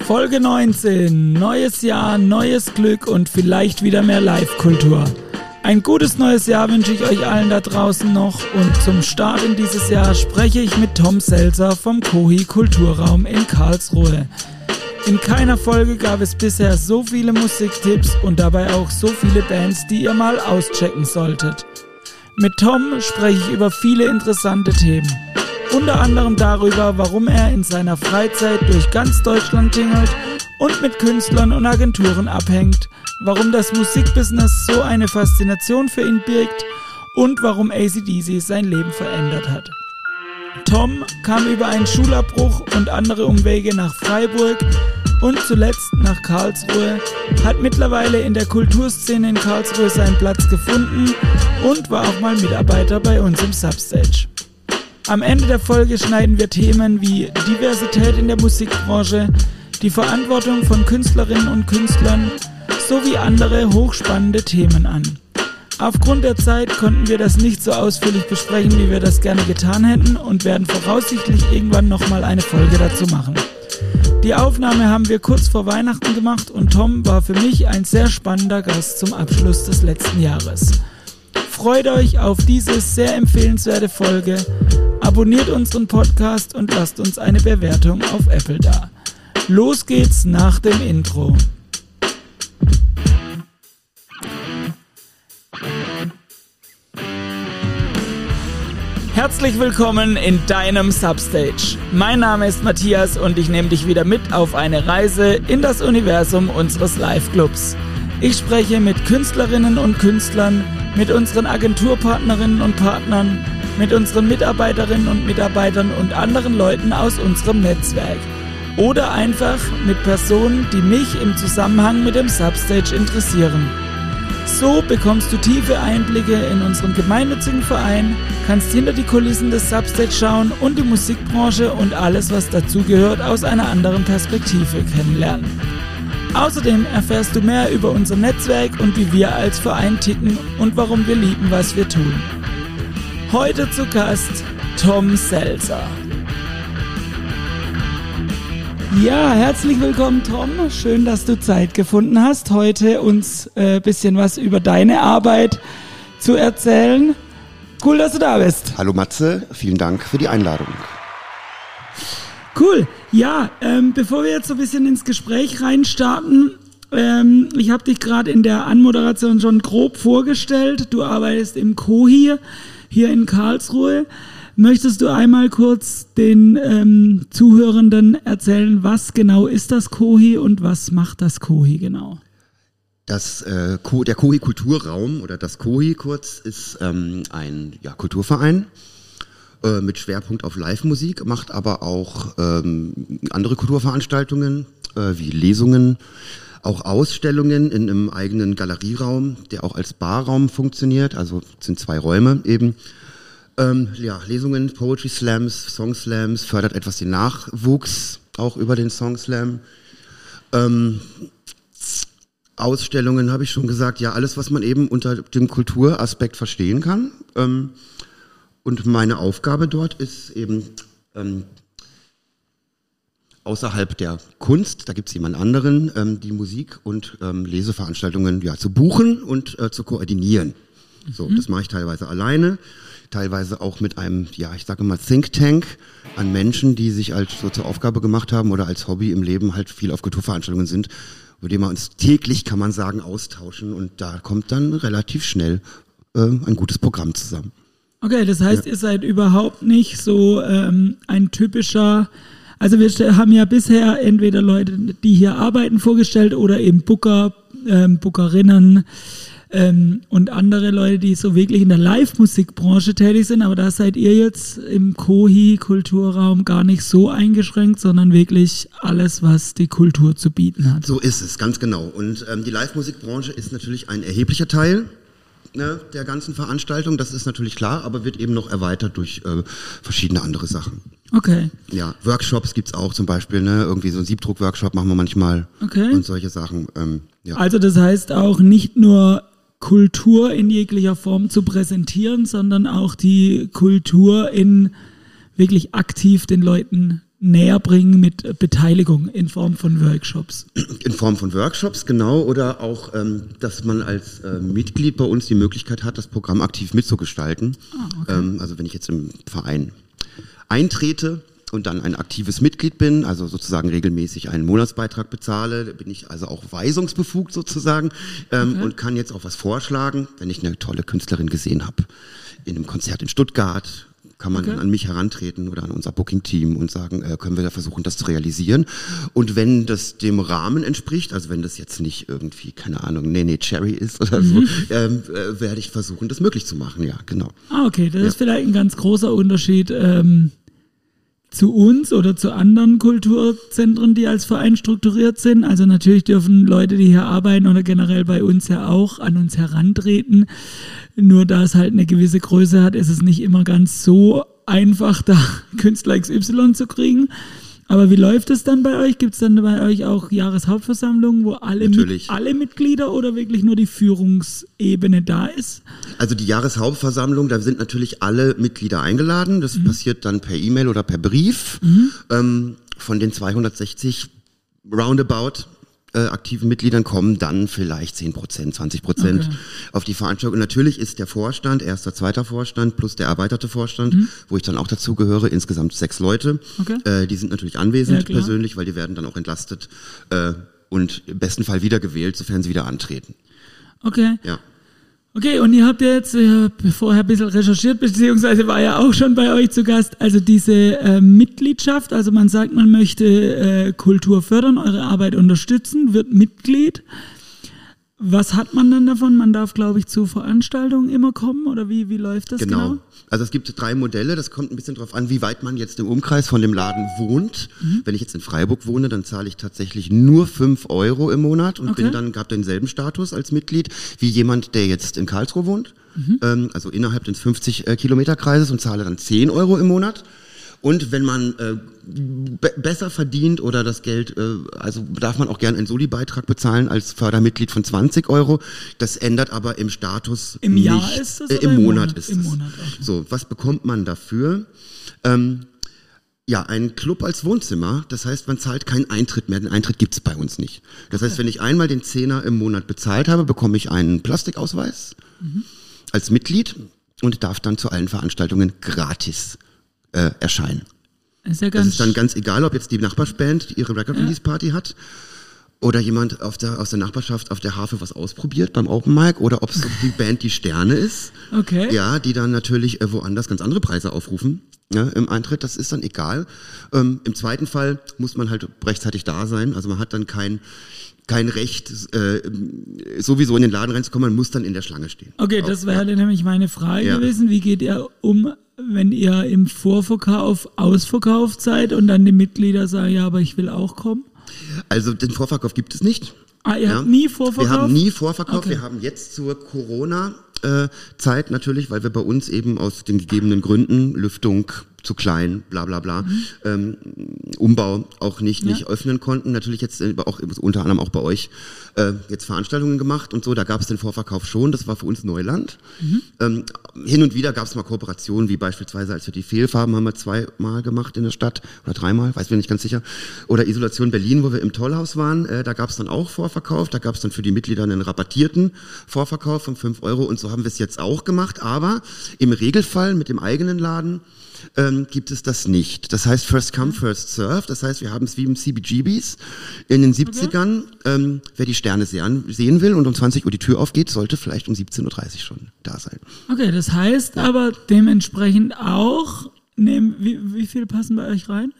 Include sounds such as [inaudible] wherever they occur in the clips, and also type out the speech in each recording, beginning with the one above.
Folge 19. Neues Jahr, neues Glück und vielleicht wieder mehr Live-Kultur. Ein gutes neues Jahr wünsche ich euch allen da draußen noch und zum Start in dieses Jahr spreche ich mit Tom Selzer vom Kohi Kulturraum in Karlsruhe. In keiner Folge gab es bisher so viele Musiktipps und dabei auch so viele Bands, die ihr mal auschecken solltet. Mit Tom spreche ich über viele interessante Themen. Unter anderem darüber, warum er in seiner Freizeit durch ganz Deutschland tingelt und mit Künstlern und Agenturen abhängt, warum das Musikbusiness so eine Faszination für ihn birgt und warum ACDC sein Leben verändert hat. Tom kam über einen Schulabbruch und andere Umwege nach Freiburg und zuletzt nach Karlsruhe, hat mittlerweile in der Kulturszene in Karlsruhe seinen Platz gefunden und war auch mal Mitarbeiter bei uns im Substage. Am Ende der Folge schneiden wir Themen wie Diversität in der Musikbranche, die Verantwortung von Künstlerinnen und Künstlern sowie andere hochspannende Themen an. Aufgrund der Zeit konnten wir das nicht so ausführlich besprechen, wie wir das gerne getan hätten und werden voraussichtlich irgendwann nochmal eine Folge dazu machen. Die Aufnahme haben wir kurz vor Weihnachten gemacht und Tom war für mich ein sehr spannender Gast zum Abschluss des letzten Jahres. Freut euch auf diese sehr empfehlenswerte Folge. Abonniert unseren Podcast und lasst uns eine Bewertung auf Apple da. Los geht's nach dem Intro. Herzlich willkommen in deinem Substage. Mein Name ist Matthias und ich nehme dich wieder mit auf eine Reise in das Universum unseres Live-Clubs. Ich spreche mit Künstlerinnen und Künstlern, mit unseren Agenturpartnerinnen und Partnern, mit unseren Mitarbeiterinnen und Mitarbeitern und anderen Leuten aus unserem Netzwerk. Oder einfach mit Personen, die mich im Zusammenhang mit dem Substage interessieren. So bekommst du tiefe Einblicke in unseren gemeinnützigen Verein, kannst hinter die Kulissen des Substage schauen und die Musikbranche und alles, was dazugehört, aus einer anderen Perspektive kennenlernen. Außerdem erfährst du mehr über unser Netzwerk und wie wir als Verein ticken und warum wir lieben, was wir tun. Heute zu Gast Tom Selzer. Ja, herzlich willkommen, Tom. Schön, dass du Zeit gefunden hast, heute uns ein äh, bisschen was über deine Arbeit zu erzählen. Cool, dass du da bist. Hallo Matze, vielen Dank für die Einladung. Cool. Ja, ähm, bevor wir jetzt so ein bisschen ins Gespräch reinstarten, ähm, ich habe dich gerade in der Anmoderation schon grob vorgestellt. Du arbeitest im Kohi hier in Karlsruhe. Möchtest du einmal kurz den ähm, Zuhörenden erzählen, was genau ist das Kohi und was macht das Kohi genau? Das, äh, der Kohi Kulturraum oder das Kohi kurz ist ähm, ein ja, Kulturverein äh, mit Schwerpunkt auf Live-Musik, macht aber auch ähm, andere Kulturveranstaltungen äh, wie Lesungen, auch Ausstellungen in einem eigenen Galerieraum, der auch als Barraum funktioniert. Also sind zwei Räume eben. Ähm, ja, Lesungen, Poetry Slams, Song Slams, fördert etwas den Nachwuchs auch über den Song Slam. Ähm, Ausstellungen habe ich schon gesagt, ja, alles, was man eben unter dem Kulturaspekt verstehen kann. Ähm, und meine Aufgabe dort ist eben ähm, außerhalb der Kunst, da gibt es jemand anderen, ähm, die Musik- und ähm, Leseveranstaltungen ja, zu buchen und äh, zu koordinieren. So, mhm. das mache ich teilweise alleine, teilweise auch mit einem, ja, ich sage mal Think Tank an Menschen, die sich als so zur Aufgabe gemacht haben oder als Hobby im Leben halt viel auf Kulturveranstaltungen sind, über die wir uns täglich, kann man sagen, austauschen und da kommt dann relativ schnell äh, ein gutes Programm zusammen. Okay, das heißt, ja. ihr seid überhaupt nicht so ähm, ein typischer, also wir haben ja bisher entweder Leute, die hier arbeiten, vorgestellt oder eben Booker, ähm, Bookerinnen ähm, und andere Leute, die so wirklich in der Live-Musikbranche tätig sind, aber da seid ihr jetzt im Kohi-Kulturraum gar nicht so eingeschränkt, sondern wirklich alles, was die Kultur zu bieten hat. So ist es, ganz genau. Und ähm, die Live-Musikbranche ist natürlich ein erheblicher Teil ne, der ganzen Veranstaltung, das ist natürlich klar, aber wird eben noch erweitert durch äh, verschiedene andere Sachen. Okay. Ja, Workshops gibt es auch zum Beispiel, ne? irgendwie so ein Siebdruck-Workshop machen wir manchmal okay. und solche Sachen. Ähm, ja. Also das heißt auch nicht nur Kultur in jeglicher Form zu präsentieren, sondern auch die Kultur in wirklich aktiv den Leuten näher bringen mit Beteiligung in Form von Workshops. In Form von Workshops, genau, oder auch, ähm, dass man als äh, Mitglied bei uns die Möglichkeit hat, das Programm aktiv mitzugestalten. Ah, okay. ähm, also wenn ich jetzt im Verein eintrete und dann ein aktives Mitglied bin, also sozusagen regelmäßig einen Monatsbeitrag bezahle, bin ich also auch weisungsbefugt sozusagen ähm, okay. und kann jetzt auch was vorschlagen, wenn ich eine tolle Künstlerin gesehen habe in einem Konzert in Stuttgart kann man okay. an mich herantreten oder an unser Booking-Team und sagen, äh, können wir da versuchen, das zu realisieren. Und wenn das dem Rahmen entspricht, also wenn das jetzt nicht irgendwie, keine Ahnung, Nene Cherry ist oder mhm. so, [laughs] ähm, äh, werde ich versuchen, das möglich zu machen, ja, genau. Ah, okay, das ja. ist vielleicht ein ganz großer Unterschied. Ähm zu uns oder zu anderen Kulturzentren, die als Verein strukturiert sind. Also natürlich dürfen Leute, die hier arbeiten oder generell bei uns ja auch an uns herantreten. Nur da es halt eine gewisse Größe hat, ist es nicht immer ganz so einfach, da [laughs] Künstler XY zu kriegen. Aber wie läuft es dann bei euch? Gibt es dann bei euch auch Jahreshauptversammlungen, wo alle, mit, alle Mitglieder oder wirklich nur die Führungsebene da ist? Also die Jahreshauptversammlung, da sind natürlich alle Mitglieder eingeladen. Das mhm. passiert dann per E-Mail oder per Brief. Mhm. Ähm, von den 260 roundabout äh, aktiven Mitgliedern kommen dann vielleicht 10 Prozent, 20 Prozent okay. auf die Veranstaltung. Und natürlich ist der Vorstand, erster, zweiter Vorstand plus der erweiterte Vorstand, mhm. wo ich dann auch dazu gehöre, insgesamt sechs Leute. Okay. Äh, die sind natürlich anwesend ja, persönlich, weil die werden dann auch entlastet äh, und im besten Fall wiedergewählt, sofern sie wieder antreten. Okay. Ja. Okay, und ihr habt ja jetzt äh, vorher ein bisschen recherchiert, beziehungsweise war ja auch schon bei euch zu Gast, also diese äh, Mitgliedschaft, also man sagt, man möchte äh, Kultur fördern, eure Arbeit unterstützen, wird Mitglied. Was hat man dann davon? Man darf, glaube ich, zu Veranstaltungen immer kommen oder wie, wie läuft das genau? genau? Also es gibt drei Modelle, das kommt ein bisschen darauf an, wie weit man jetzt im Umkreis von dem Laden wohnt. Mhm. Wenn ich jetzt in Freiburg wohne, dann zahle ich tatsächlich nur fünf Euro im Monat und okay. bin dann, habe denselben Status als Mitglied wie jemand, der jetzt in Karlsruhe wohnt. Mhm. Ähm, also innerhalb des 50 äh, Kilometer Kreises und zahle dann zehn Euro im Monat. Und wenn man äh, be besser verdient oder das Geld, äh, also darf man auch gerne einen Soli-Beitrag bezahlen als Fördermitglied von 20 Euro. Das ändert aber im Status Im nicht. Jahr ist es? Äh, Im, Monat, Monat ist Im es. Monat, okay. So, was bekommt man dafür? Ähm, ja, ein Club als Wohnzimmer, das heißt, man zahlt keinen Eintritt mehr. Den Eintritt gibt's bei uns nicht. Das heißt, wenn ich einmal den Zehner im Monat bezahlt habe, bekomme ich einen Plastikausweis mhm. als Mitglied und darf dann zu allen Veranstaltungen gratis äh, erscheinen. Ist ja das ist dann ganz egal, ob jetzt die Nachbarsband ihre Record Release Party hat oder jemand der, aus der Nachbarschaft auf der Hafe was ausprobiert beim Open Mic oder ob es [laughs] die Band Die Sterne ist. Okay. Ja, die dann natürlich äh, woanders ganz andere Preise aufrufen ja, im Eintritt. Das ist dann egal. Ähm, Im zweiten Fall muss man halt rechtzeitig da sein. Also man hat dann kein kein Recht, äh, sowieso in den Laden reinzukommen, man muss dann in der Schlange stehen. Okay, das wäre ja. nämlich meine Frage ja. gewesen. Wie geht ihr um wenn ihr im Vorverkauf ausverkauft seid und dann die Mitglieder sagen, ja, aber ich will auch kommen? Also den Vorverkauf gibt es nicht. Ah, ihr ja. habt nie Vorverkauf? Wir haben nie Vorverkauf. Okay. Wir haben jetzt zur Corona-Zeit natürlich, weil wir bei uns eben aus den gegebenen Gründen Lüftung, zu klein, bla bla bla, mhm. ähm, Umbau auch nicht, ja. nicht öffnen konnten. Natürlich jetzt äh, auch unter anderem auch bei euch äh, jetzt Veranstaltungen gemacht und so, da gab es den Vorverkauf schon, das war für uns Neuland. Mhm. Ähm, hin und wieder gab es mal Kooperationen, wie beispielsweise als wir die Fehlfarben haben wir zweimal gemacht in der Stadt oder dreimal, weiß wir nicht ganz sicher. Oder Isolation Berlin, wo wir im Tollhaus waren, äh, da gab es dann auch Vorverkauf, da gab es dann für die Mitglieder einen rabattierten Vorverkauf von fünf Euro und so haben wir es jetzt auch gemacht, aber im Regelfall mit dem eigenen Laden ähm, gibt es das nicht. Das heißt First Come, First Serve. Das heißt, wir haben es wie im CBGBs in den 70ern. Okay. Ähm, wer die Sterne sehen, will und um 20 Uhr die Tür aufgeht, sollte vielleicht um 17.30 Uhr schon da sein. Okay, das heißt ja. aber dementsprechend auch, nehmen, wie, wie viel passen bei euch rein?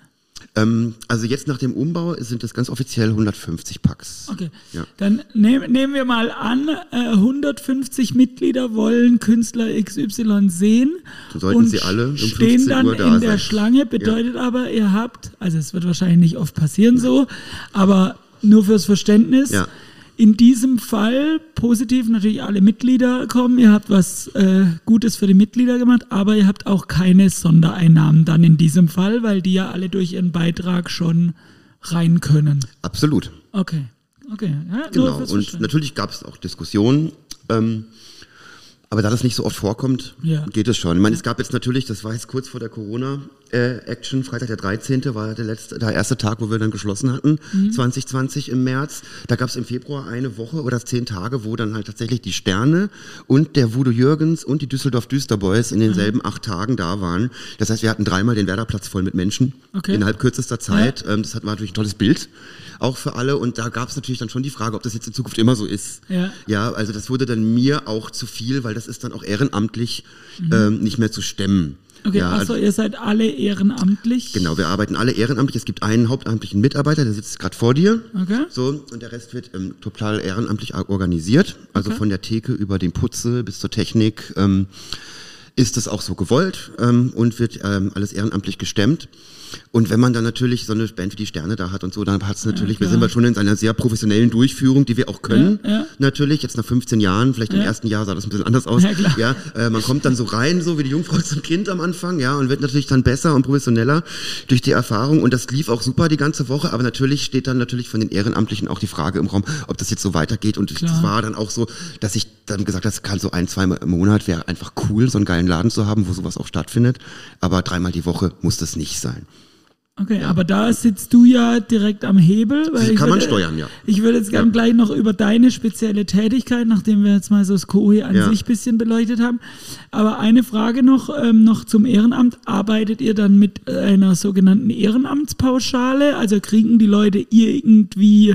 Ähm, also jetzt nach dem Umbau sind es ganz offiziell 150 Packs. Okay. Ja. Dann nehm, nehmen wir mal an, äh, 150 Mitglieder wollen Künstler XY sehen. So sollten und sie alle um stehen dann da in sein. der Schlange. Bedeutet ja. aber, ihr habt, also es wird wahrscheinlich nicht oft passieren ja. so, aber nur fürs Verständnis. Ja in diesem Fall positiv natürlich alle Mitglieder kommen. Ihr habt was äh, Gutes für die Mitglieder gemacht, aber ihr habt auch keine Sondereinnahmen dann in diesem Fall, weil die ja alle durch ihren Beitrag schon rein können. Absolut. Okay. Okay. Ja, genau. Und natürlich gab es auch Diskussionen. Ähm, aber da das nicht so oft vorkommt, ja. geht es schon. Ich meine, es gab jetzt natürlich, das war jetzt kurz vor der Corona, äh, Action. Freitag der 13. war der, letzte, der erste Tag, wo wir dann geschlossen hatten, mhm. 2020 im März. Da gab es im Februar eine Woche oder zehn Tage, wo dann halt tatsächlich die Sterne und der Voodoo Jürgens und die Düsseldorf Düsterboys in denselben mhm. acht Tagen da waren. Das heißt, wir hatten dreimal den Werderplatz voll mit Menschen okay. innerhalb kürzester Zeit. Ja. Ähm, das war natürlich ein tolles Bild auch für alle. Und da gab es natürlich dann schon die Frage, ob das jetzt in Zukunft immer so ist. Ja. ja, also das wurde dann mir auch zu viel, weil das ist dann auch ehrenamtlich mhm. ähm, nicht mehr zu stemmen. Okay, ja, achso, ihr seid alle ehrenamtlich? Genau, wir arbeiten alle ehrenamtlich. Es gibt einen hauptamtlichen Mitarbeiter, der sitzt gerade vor dir. Okay. So, und der Rest wird ähm, total ehrenamtlich organisiert. Also okay. von der Theke über den Putze bis zur Technik ähm, ist das auch so gewollt ähm, und wird ähm, alles ehrenamtlich gestemmt. Und wenn man dann natürlich so eine Band wie die Sterne da hat und so, dann hat es natürlich, wir sind wir schon in einer sehr professionellen Durchführung, die wir auch können. Natürlich, jetzt nach 15 Jahren, vielleicht im ersten Jahr sah das ein bisschen anders aus. Ja, äh, man kommt dann so rein, so wie die Jungfrau zum Kind am Anfang, ja, und wird natürlich dann besser und professioneller durch die Erfahrung. Und das lief auch super die ganze Woche, aber natürlich steht dann natürlich von den Ehrenamtlichen auch die Frage im Raum, ob das jetzt so weitergeht. Und es war dann auch so, dass ich dann gesagt habe, das kann so ein, zweimal im Monat wäre einfach cool, so einen geilen Laden zu haben, wo sowas auch stattfindet. Aber dreimal die Woche muss das nicht sein. Okay, aber da sitzt du ja direkt am Hebel. Weil kann man steuern, ja. Ich würde jetzt gerne ja. gleich noch über deine spezielle Tätigkeit, nachdem wir jetzt mal so das Kohi an ja. sich bisschen beleuchtet haben. Aber eine Frage noch, ähm, noch zum Ehrenamt. Arbeitet ihr dann mit einer sogenannten Ehrenamtspauschale? Also kriegen die Leute irgendwie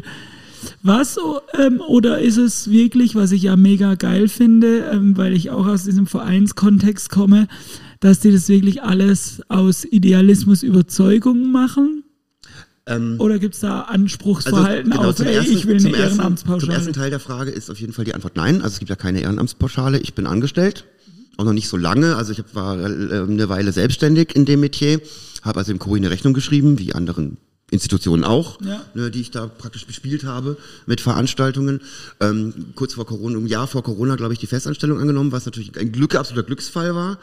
was ähm, oder ist es wirklich, was ich ja mega geil finde, ähm, weil ich auch aus diesem Vereinskontext komme, dass die das wirklich alles aus Idealismus, Überzeugung machen? Ähm, Oder gibt es da Anspruchsverhalten also, genau, außer, ersten, ich will eine Ehrenamtspauschale? Zum ersten Teil der Frage ist auf jeden Fall die Antwort nein. Also es gibt ja keine Ehrenamtspauschale. Ich bin angestellt, auch noch nicht so lange. Also ich war äh, eine Weile selbstständig in dem Metier, habe also im Kuri eine Rechnung geschrieben, wie anderen Institutionen auch, ja. ne, die ich da praktisch bespielt habe mit Veranstaltungen. Ähm, kurz vor Corona, ein Jahr vor Corona, glaube ich, die Festanstellung angenommen, was natürlich ein Glück, absoluter Glücksfall war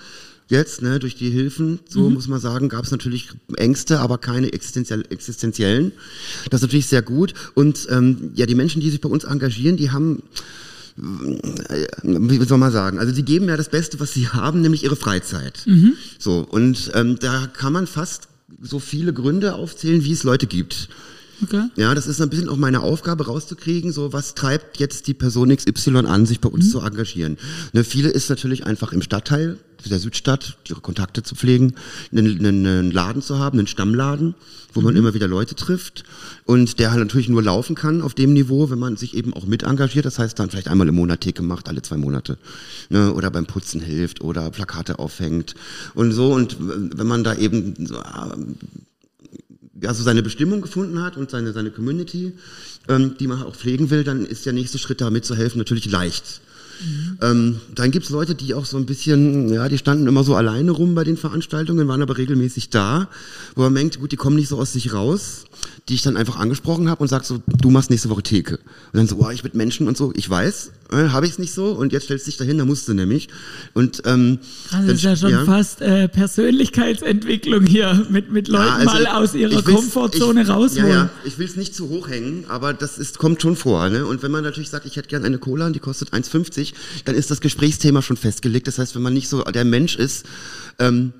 jetzt, ne, durch die Hilfen, so mhm. muss man sagen, gab es natürlich Ängste, aber keine existenziell, existenziellen. Das ist natürlich sehr gut. Und ähm, ja, die Menschen, die sich bei uns engagieren, die haben äh, wie soll man sagen, also sie geben ja das Beste, was sie haben, nämlich ihre Freizeit. Mhm. So, und ähm, da kann man fast so viele Gründe aufzählen, wie es Leute gibt. Okay. Ja, das ist ein bisschen auch meine Aufgabe rauszukriegen, so was treibt jetzt die Person XY an, sich bei uns mhm. zu engagieren. Ne, viele ist natürlich einfach im Stadtteil der Südstadt, ihre Kontakte zu pflegen, einen, einen Laden zu haben, einen Stammladen, wo man mhm. immer wieder Leute trifft und der halt natürlich nur laufen kann auf dem Niveau, wenn man sich eben auch mit engagiert. Das heißt, dann vielleicht einmal im Monat Theke macht, alle zwei Monate. Ne, oder beim Putzen hilft oder Plakate aufhängt und so. Und wenn man da eben so, ja, so seine Bestimmung gefunden hat und seine, seine Community, ähm, die man auch pflegen will, dann ist der nächste Schritt da mitzuhelfen natürlich leicht. Mhm. Ähm, dann gibt's Leute, die auch so ein bisschen, ja, die standen immer so alleine rum bei den Veranstaltungen, waren aber regelmäßig da, wo man denkt, gut, die kommen nicht so aus sich raus, die ich dann einfach angesprochen habe und sag so, du machst nächste Woche Theke. Und dann so, oh, ich mit Menschen und so, ich weiß, äh, habe ich es nicht so und jetzt stellst du dich dahin, da musst du nämlich. Und ähm, also das ist ja schon ja. fast äh, Persönlichkeitsentwicklung hier, mit, mit Leuten ja, also mal aus ihrer Komfortzone ich, rausholen. Ja, ja, ich will es nicht zu hoch hängen, aber das ist, kommt schon vor. Ne? Und wenn man natürlich sagt, ich hätte gern eine Cola und die kostet 1,50, dann ist das Gesprächsthema schon festgelegt. Das heißt, wenn man nicht so der Mensch ist, ähm,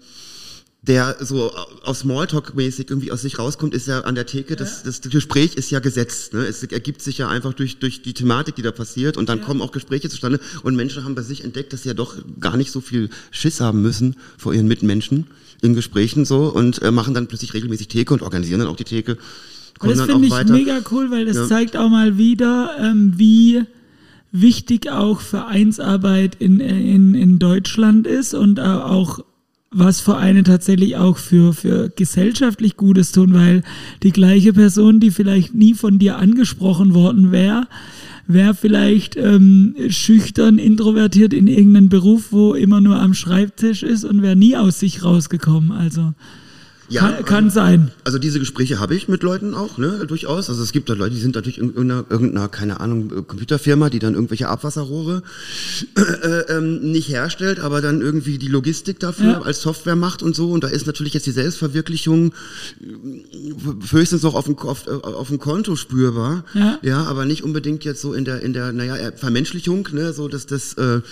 der so aus Smalltalk-mäßig irgendwie aus sich rauskommt, ist ja an der Theke, das, das Gespräch ist ja gesetzt. Ne? Es ergibt sich ja einfach durch, durch die Thematik, die da passiert und dann ja. kommen auch Gespräche zustande und Menschen haben bei sich entdeckt, dass sie ja doch gar nicht so viel Schiss haben müssen vor ihren Mitmenschen in Gesprächen so und äh, machen dann plötzlich regelmäßig Theke und organisieren dann auch die Theke. Und das finde ich weiter. mega cool, weil das ja. zeigt auch mal wieder, ähm, wie wichtig auch Vereinsarbeit in, in, in Deutschland ist und auch was Vereine tatsächlich auch für, für gesellschaftlich Gutes tun, weil die gleiche Person, die vielleicht nie von dir angesprochen worden wäre, wäre vielleicht ähm, schüchtern, introvertiert in irgendeinem Beruf, wo immer nur am Schreibtisch ist und wäre nie aus sich rausgekommen. Also Ja, kann, kann sein. Also diese Gespräche habe ich mit Leuten auch, ne, durchaus. Also es gibt da Leute, die sind natürlich in irgendeiner, irgendeiner keine Ahnung, Computerfirma, die dann irgendwelche Abwasserrohre äh, ähm, nicht herstellt, aber dann irgendwie die Logistik dafür ja. als Software macht und so. Und da ist natürlich jetzt die Selbstverwirklichung äh, höchstens noch auf dem, auf, auf dem Konto spürbar. Ja. ja, aber nicht unbedingt jetzt so in der, in der, naja, Vermenschlichung, ne, so dass das, äh,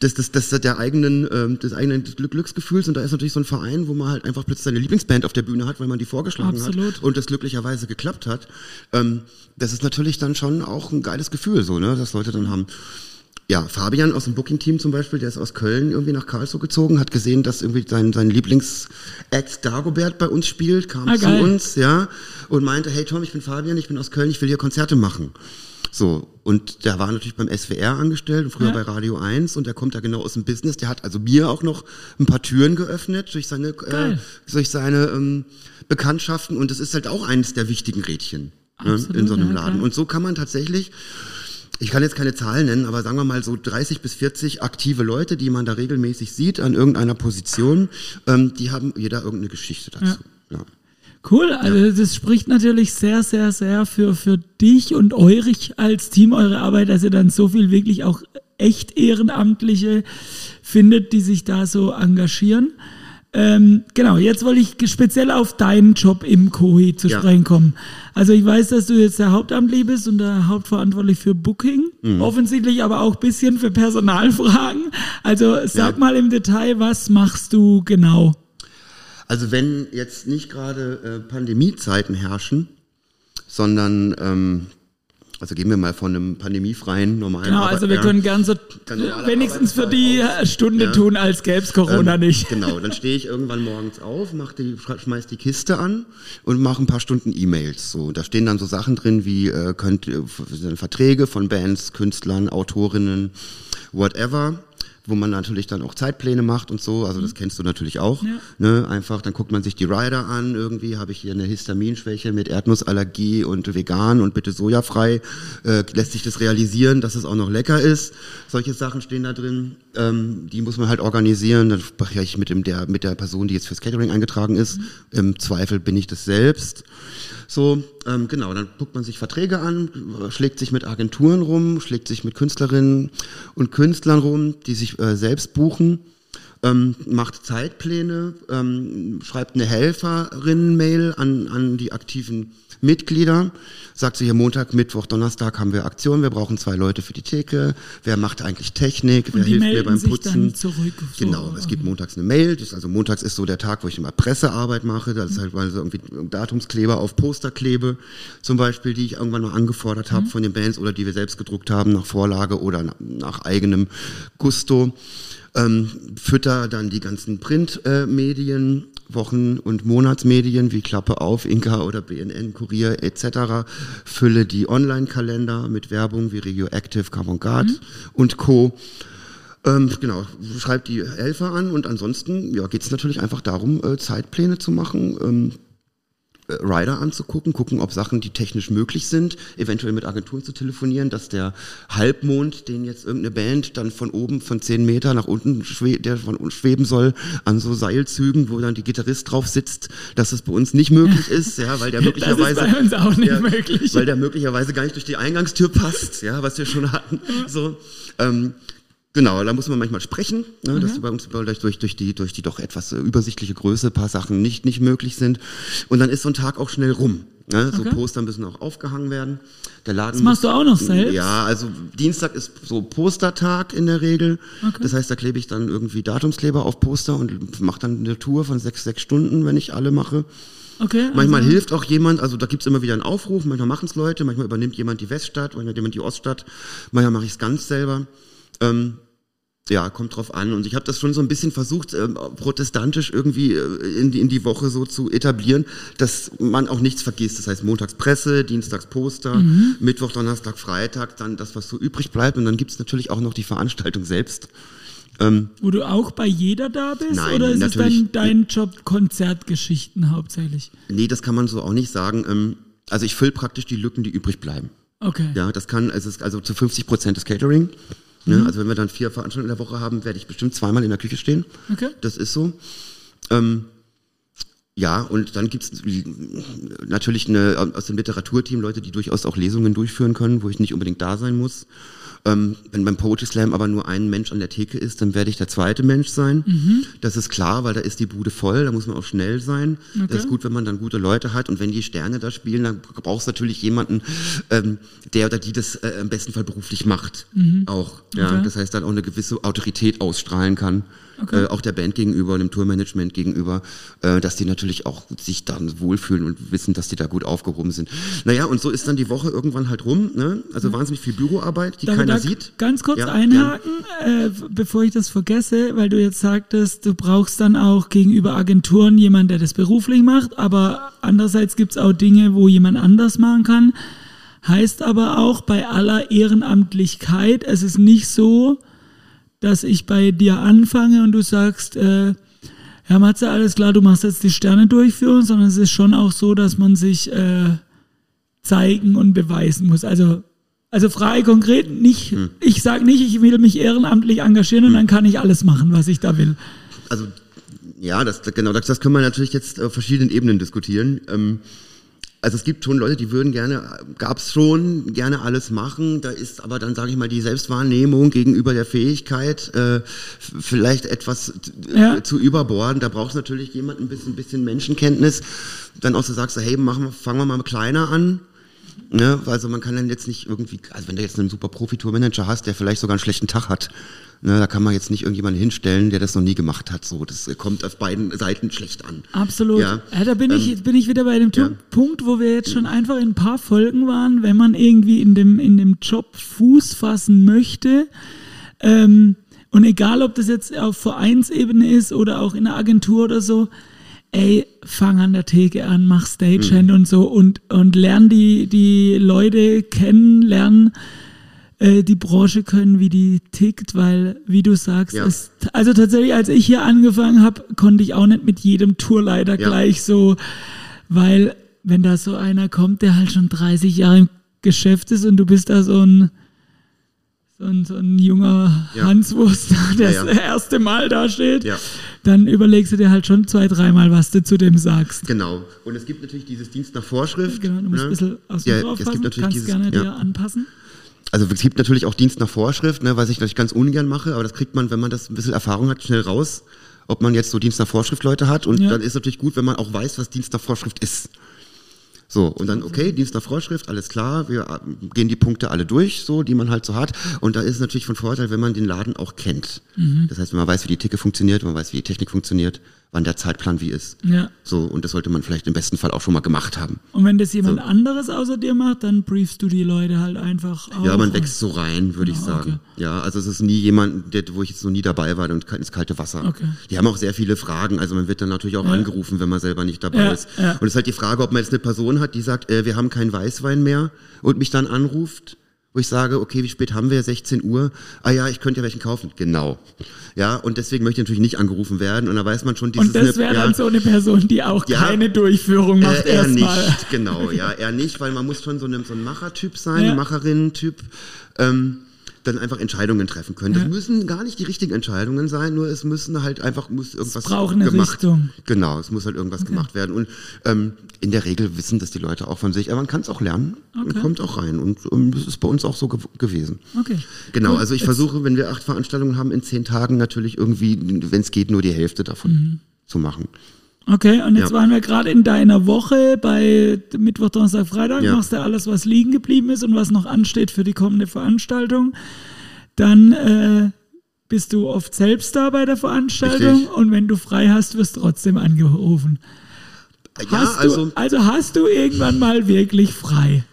das, das, das, der eigenen, äh, des eigenen Glücksgefühls. Und da ist natürlich so ein Verein, wo man halt einfach plötzlich seine Lieblingsband Band auf der Bühne hat, weil man die vorgeschlagen Absolut. hat und das glücklicherweise geklappt hat. Ähm, das ist natürlich dann schon auch ein geiles Gefühl, so, ne, dass Leute dann haben. Ja, Fabian aus dem Booking-Team zum Beispiel, der ist aus Köln irgendwie nach Karlsruhe gezogen, hat gesehen, dass irgendwie sein, sein Lieblings-Act Dagobert bei uns spielt, kam ah, zu uns, ja, und meinte, hey Tom, ich bin Fabian, ich bin aus Köln, ich will hier Konzerte machen. So, und der war natürlich beim SWR angestellt und früher ja. bei Radio 1 und der kommt da genau aus dem Business. Der hat also mir auch noch ein paar Türen geöffnet durch seine, äh, durch seine ähm, Bekanntschaften und das ist halt auch eines der wichtigen Rädchen ne, in so einem ja, Laden. Und so kann man tatsächlich ich kann jetzt keine Zahlen nennen, aber sagen wir mal so 30 bis 40 aktive Leute, die man da regelmäßig sieht an irgendeiner Position, ähm, die haben jeder irgendeine Geschichte dazu. Ja. ja. Cool, also das spricht natürlich sehr, sehr, sehr für, für dich und euch als Team, eure Arbeit, dass ihr dann so viel wirklich auch echt Ehrenamtliche findet, die sich da so engagieren. Ähm, genau, jetzt wollte ich speziell auf deinen Job im Kohi zu ja. sprechen kommen. Also ich weiß, dass du jetzt der Hauptamtlich bist und der Hauptverantwortlich für Booking, mhm. offensichtlich aber auch ein bisschen für Personalfragen. Also sag ja. mal im Detail, was machst du genau? Also wenn jetzt nicht gerade äh, Pandemiezeiten herrschen, sondern ähm, also gehen wir mal von einem pandemiefreien normalen Genau, also wir können gern so wenigstens für die aus. Stunde ja. tun, als gäbe es Corona ähm, nicht. Genau, dann stehe ich irgendwann morgens auf, mach die, schmeiß die Kiste an und mache ein paar Stunden E-Mails. So, da stehen dann so Sachen drin wie äh, könnt, äh, Verträge von Bands, Künstlern, Autorinnen, whatever wo man natürlich dann auch Zeitpläne macht und so, also das mhm. kennst du natürlich auch. Ja. Ne? Einfach, dann guckt man sich die Rider an, irgendwie habe ich hier eine Histaminschwäche mit Erdnussallergie und vegan und bitte sojafrei. Äh, lässt sich das realisieren, dass es auch noch lecker ist. Solche Sachen stehen da drin. Ähm, die muss man halt organisieren. Dann spreche ich mit, dem, der, mit der Person, die jetzt fürs Catering eingetragen ist. Mhm. Im Zweifel bin ich das selbst. So, ähm, genau, dann guckt man sich Verträge an, schlägt sich mit Agenturen rum, schlägt sich mit Künstlerinnen und Künstlern rum, die sich äh, selbst buchen, ähm, macht Zeitpläne, ähm, schreibt eine Helferinnen-Mail an, an die aktiven Mitglieder, sagt sie hier Montag, Mittwoch, Donnerstag haben wir Aktion, wir brauchen zwei Leute für die Theke, wer macht eigentlich Technik, wer hilft mir beim Putzen. Zurück, so. Genau, es gibt montags eine Mail, das, also montags ist so der Tag, wo ich immer Pressearbeit mache, das ist halt mal so irgendwie Datumskleber auf Poster klebe, zum Beispiel, die ich irgendwann mal angefordert habe mhm. von den Bands oder die wir selbst gedruckt haben nach Vorlage oder nach eigenem Gusto. Ähm, fütter dann die ganzen Printmedien, äh, Wochen- und Monatsmedien wie Klappe auf, Inka oder BNN, Kurier etc. Fülle die Online-Kalender mit Werbung wie Regioactive, Carbon mhm. und Co. Ähm, genau, schreibt die Helfer an und ansonsten ja, geht es natürlich einfach darum, äh, Zeitpläne zu machen, ähm, äh, Rider anzugucken, gucken, ob Sachen, die technisch möglich sind, eventuell mit Agenturen zu telefonieren, dass der Halbmond, den jetzt irgendeine Band dann von oben von zehn Meter nach unten schwe der von uns schweben soll, an so Seilzügen, wo dann die Gitarrist drauf sitzt, dass es bei uns nicht möglich ist, ja, weil der möglicherweise [laughs] das ist bei uns auch nicht ja, möglich. weil der möglicherweise gar nicht durch die Eingangstür passt, ja, was wir schon hatten, so. Ähm, Genau, da muss man manchmal sprechen, ne, mhm. dass bei uns durch, durch, die, durch die doch etwas äh, übersichtliche Größe paar Sachen nicht, nicht möglich sind. Und dann ist so ein Tag auch schnell rum. Ne? So okay. Poster müssen auch aufgehangen werden. Der Laden das machst muss, du auch noch selbst? Ja, also Dienstag ist so Postertag in der Regel. Okay. Das heißt, da klebe ich dann irgendwie Datumskleber auf Poster und mache dann eine Tour von sechs, sechs Stunden, wenn ich alle mache. Okay, manchmal also. hilft auch jemand, also da gibt's immer wieder einen Aufruf, manchmal machen es Leute, manchmal übernimmt jemand die Weststadt, manchmal jemand die Oststadt, manchmal mache ich es ganz selber. Ähm, ja, kommt drauf an. Und ich habe das schon so ein bisschen versucht, äh, protestantisch irgendwie äh, in, die, in die Woche so zu etablieren, dass man auch nichts vergisst. Das heißt, montags Presse, dienstags Poster, mhm. Mittwoch, Donnerstag, Freitag, dann das, was so übrig bleibt. Und dann gibt's natürlich auch noch die Veranstaltung selbst. Ähm, Wo du auch bei jeder da bist? Nein, oder ist es dann dein Job Konzertgeschichten hauptsächlich? Nee, das kann man so auch nicht sagen. Ähm, also ich fülle praktisch die Lücken, die übrig bleiben. Okay. Ja, das kann, also, also zu 50 Prozent des Catering. Ne? Mhm. Also wenn wir dann vier Veranstaltungen in der Woche haben, werde ich bestimmt zweimal in der Küche stehen. Okay. Das ist so. Ähm, Ja, und dann gibt's natürlich eine, aus dem Literaturteam Leute, die durchaus auch Lesungen durchführen können, wo ich nicht unbedingt da sein muss. Ähm, wenn beim Poetry Slam aber nur ein Mensch an der Theke ist, dann werde ich der zweite Mensch sein. Mhm. Das ist klar, weil da ist die Bude voll, da muss man auch schnell sein. Okay. Das ist gut, wenn man dann gute Leute hat und wenn die Sterne da spielen, dann brauchst du natürlich jemanden, ähm, der oder die das äh, im besten Fall beruflich macht. Mhm. Auch. Ja, okay. Das heißt, dann auch eine gewisse Autorität ausstrahlen kann okay. äh, auch der Band gegenüber, dem Tourmanagement gegenüber, äh, dass die natürlich auch sich dann wohlfühlen und wissen, dass die da gut aufgehoben sind. Naja, und so ist dann die Woche irgendwann halt rum. Ne? Also ja. wahnsinnig viel Büroarbeit, die Darf keiner sieht. Ganz kurz ja, einhaken, äh, bevor ich das vergesse, weil du jetzt sagtest, du brauchst dann auch gegenüber Agenturen jemanden, der das beruflich macht, aber andererseits gibt es auch Dinge, wo jemand anders machen kann. Heißt aber auch bei aller Ehrenamtlichkeit, es ist nicht so, dass ich bei dir anfange und du sagst, äh, Herr Matze, alles klar, du machst jetzt die Sterne durchführen, sondern es ist schon auch so, dass man sich äh, zeigen und beweisen muss. Also, also frei konkret, nicht, hm. ich sage nicht, ich will mich ehrenamtlich engagieren und hm. dann kann ich alles machen, was ich da will. Also ja, das, genau, das, das können wir natürlich jetzt auf verschiedenen Ebenen diskutieren. Ähm, also es gibt schon Leute, die würden gerne, gab es schon, gerne alles machen. Da ist aber dann, sage ich mal, die Selbstwahrnehmung gegenüber der Fähigkeit äh, vielleicht etwas ja. zu überborden. Da brauchst du natürlich jemanden, ein bisschen, bisschen Menschenkenntnis. Dann auch so sagst, hey, machen wir, fangen wir mal kleiner an. Ne? Also man kann dann jetzt nicht irgendwie, also wenn du jetzt einen super Profi-Tour-Manager hast, der vielleicht sogar einen schlechten Tag hat, Ne, da kann man jetzt nicht irgendjemanden hinstellen, der das noch nie gemacht hat. So, das kommt auf beiden Seiten schlecht an. Absolut. Ja, ja da bin ähm, ich bin ich wieder bei dem ja. Punkt, wo wir jetzt schon einfach in ein paar Folgen waren, wenn man irgendwie in dem in dem Job Fuß fassen möchte. Ähm, und egal, ob das jetzt auf Vereinsebene ist oder auch in einer Agentur oder so, ey, fang an der Theke an, mach Stagehand mhm. und so und, und lern die, die Leute kennen, lern äh, die Branche können, wie die tickt, weil, wie du sagst, ja. es, also tatsächlich, als ich hier angefangen habe, konnte ich auch nicht mit jedem Tourleiter ja. gleich so, weil wenn da so einer kommt, der halt schon 30 Jahre im Geschäft ist und du bist da so ein so ein, so ein junger ja. Hanswurst, [laughs] der ja, ja. das erste Mal da steht, dann überlegst du dir halt schon zwei, dreimal, was du zu dem sagst. Genau. Und es gibt natürlich dieses Dienst nach Vorschrift. Genau, du musst ne? ein bisschen aus dem ja, es gibt natürlich kannst dieses, gerne dir anpassen also es gibt natürlich auch Dienst nach Vorschrift, ne, was ich natürlich ganz ungern mache, aber das kriegt man, wenn man das ein bisschen Erfahrung hat, schnell raus, ob man jetzt so Dienst nach Vorschrift Leute hat. Und ja. dann ist natürlich gut, wenn man auch weiß, was Dienst nach Vorschrift ist. So, und dann, okay, Dienst nach Vorschrift, alles klar, wir äh, gehen die Punkte alle durch, so, die man halt so hat. Und da ist es natürlich von Vorteil, wenn man den Laden auch kennt. Mhm. Das heißt, wenn man weiß, wie die Ticke funktioniert, wenn man weiß, wie die Technik funktioniert, wann der Zeitplan wie ist. Ja. So, und das sollte man vielleicht im besten Fall auch schon mal gemacht haben. Und wenn das jemand so. anderes außer dir macht, dann briefst du die Leute halt einfach auch. Ja, man wächst so rein, würde genau, ich sagen. Okay. Ja, also es ist nie jemand, der, wo ich jetzt noch nie dabei war und ins kalte Wasser. Okay. Die haben auch sehr viele Fragen, also man wird dann natürlich auch ja. angerufen, wenn man selber nicht dabei ja, ist. Ja. Und es ist halt die Frage, ob man jetzt eine Person hat, die sagt, äh, wir haben keinen Weißwein mehr und mich dann anruft wo ich sage, okay, wie spät haben wir? 16 Uhr. Ah ja, ich könnte ja welchen kaufen. Genau. Ja, und deswegen möchte ich natürlich nicht angerufen werden. Und da weiß man schon, dieses... Und das wäre ja, dann so eine Person, die auch ja, keine Durchführung macht äh, Er nicht, mal. [laughs] genau. Ja, er nicht, weil man muss schon so, eine, so ein Machertyp sein, ja. Macherinnen-Typ. Ähm, dann einfach Entscheidungen treffen können. Ja. Das müssen gar nicht die richtigen Entscheidungen sein, nur es müssen halt einfach muss irgendwas es braucht eine gemacht. Richtung. Genau, es muss halt irgendwas okay. gemacht werden und ähm, in der Regel wissen das die Leute auch von sich, aber man kann es auch lernen okay. und kommt auch rein und ähm, das ist bei uns auch so ge gewesen. Okay. Genau, Gut, also ich versuche, wenn wir acht Veranstaltungen haben in zehn Tagen natürlich irgendwie, wenn es geht, nur die Hälfte davon mhm. zu machen. Okay, und jetzt ja. waren wir gerade in deiner Woche bei Mittwoch, Donnerstag, Freitag. Ja. Machst du alles, was liegen geblieben ist und was noch ansteht für die kommende Veranstaltung. Dann äh, bist du oft selbst da bei der Veranstaltung Richtig. und wenn du frei hast, wirst du trotzdem angerufen. Ja, hast also, du, also hast du irgendwann mal wirklich frei?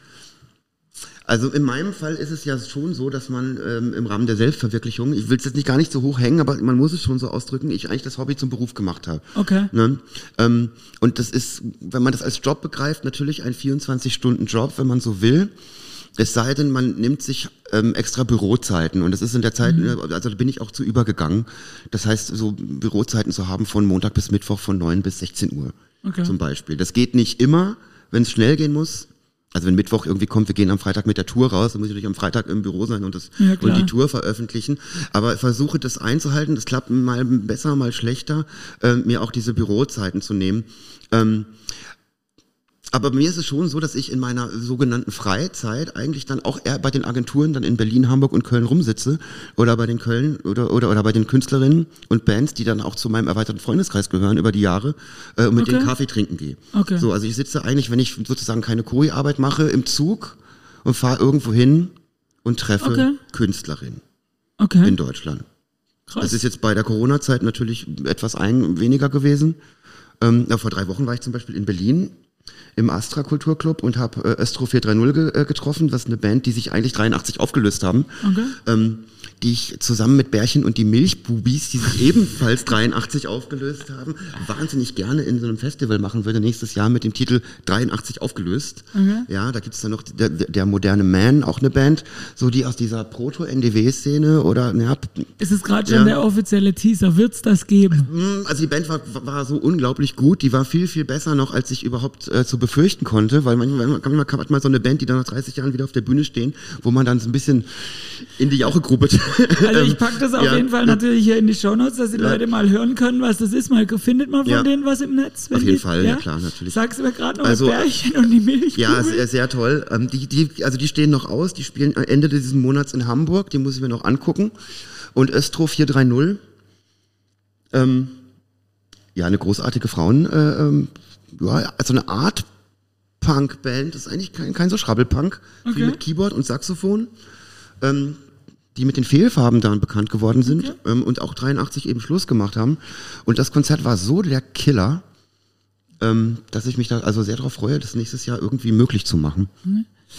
Also in meinem Fall ist es ja schon so, dass man ähm, im Rahmen der Selbstverwirklichung, ich will es jetzt nicht gar nicht so hoch hängen, aber man muss es schon so ausdrücken, ich eigentlich das Hobby zum Beruf gemacht habe. Okay. Ne? Ähm, und das ist, wenn man das als Job begreift, natürlich ein 24-Stunden-Job, wenn man so will. Es sei denn, man nimmt sich ähm, extra Bürozeiten und das ist in der Zeit, mhm. also da bin ich auch zu übergegangen. Das heißt, so Bürozeiten zu haben von Montag bis Mittwoch von 9 bis 16 Uhr okay. zum Beispiel. Das geht nicht immer, wenn es schnell gehen muss Also wenn Mittwoch irgendwie kommt, wir gehen am Freitag mit der Tour raus, dann muss ich natürlich am Freitag im Büro sein und, das, Ja, und die Tour veröffentlichen. Aber versuche das einzuhalten. Das klappt mal besser, mal schlechter, äh, mir auch diese Bürozeiten zu nehmen. Ähm, aber bei mir ist es schon so, dass ich in meiner sogenannten Freizeit eigentlich dann auch eher bei den Agenturen dann in Berlin, Hamburg und Köln rumsitze oder bei den Köln oder, oder, oder bei den Künstlerinnen und Bands, die dann auch zu meinem erweiterten Freundeskreis gehören über die Jahre äh, und mit Okay. denen Kaffee trinken gehe. Okay. So, also ich sitze eigentlich, wenn ich sozusagen keine Choriearbeit mache, im Zug und fahre irgendwo hin und treffe Okay. Künstlerinnen Okay. in Deutschland. Krass. Das ist jetzt bei der Corona-Zeit natürlich etwas ein, weniger gewesen. Ähm, vor drei Wochen war ich zum Beispiel in Berlin im Astra Kulturclub und habe äh, Östro 430 ge äh, getroffen. Das ist eine Band, die sich eigentlich 83 aufgelöst haben. Okay. Ähm, die ich zusammen mit Bärchen und die Milchbubis, die sich ebenfalls 83 aufgelöst haben, wahnsinnig gerne in so einem Festival machen würde nächstes Jahr mit dem Titel 83 aufgelöst. Okay. Ja, da gibt's dann noch der, der der moderne Man, auch eine Band, so die aus dieser Proto-NDW-Szene oder ja, ist es gerade schon Ja. der offizielle Teaser? Wird's das geben? Mm, Also die Band war, war so unglaublich gut, die war viel, viel besser noch, als ich überhaupt äh, zu befürchten konnte, weil manchmal, manchmal kann man so eine Band, die dann nach 30 Jahren wieder auf der Bühne stehen, wo man dann so ein bisschen in die Jauche grubelt. [laughs] Also ich pack das auf Ja. jeden Fall natürlich hier in die Shownotes, dass die Leute mal hören können, was das ist. Mal findet man von Ja. denen was im Netz? Auf jeden die- Fall, ja klar, natürlich. Sagst du mir gerade noch Also, das Bärchen und die Milch? Ja, sehr, sehr toll. Ähm, die, die, also die stehen noch aus, die spielen Ende dieses Monats in Hamburg, die muss ich mir noch angucken. Und Östro 430, ähm, ja, eine großartige Frauen, äh, ähm, ja, also eine Art Punk-Band, das ist eigentlich kein, kein so Schrabbelpunk, Okay. viel mit Keyboard und Saxophon, ähm, die mit den Fehlfarben dann bekannt geworden sind Okay. ähm, und auch 83 eben Schluss gemacht haben. Und das Konzert war so der Killer, ähm, dass ich mich da also sehr darauf freue, das nächstes Jahr irgendwie möglich zu machen.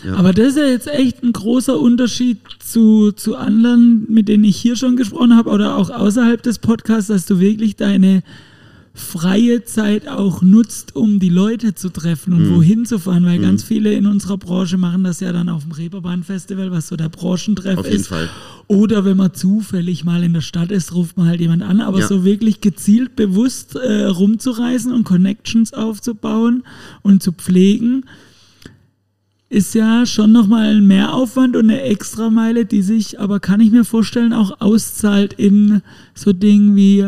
Ja. Aber das ist ja jetzt echt ein großer Unterschied zu, zu anderen, mit denen ich hier schon gesprochen habe oder auch außerhalb des Podcasts, dass du wirklich deine freie Zeit auch nutzt, um die Leute zu treffen Mhm. und wohin zu fahren, weil ganz viele in unserer Branche machen das ja dann auf dem Reeperbahn-Festival, was so der Branchentreff Auf ist. jeden Fall. Oder wenn man zufällig mal in der Stadt ist, ruft man halt jemand an. Aber Ja. so wirklich gezielt bewusst äh, rumzureisen und Connections aufzubauen und zu pflegen, ist ja schon nochmal ein Mehraufwand und eine Extrameile, die sich, aber kann ich mir vorstellen, auch auszahlt in so Dingen wie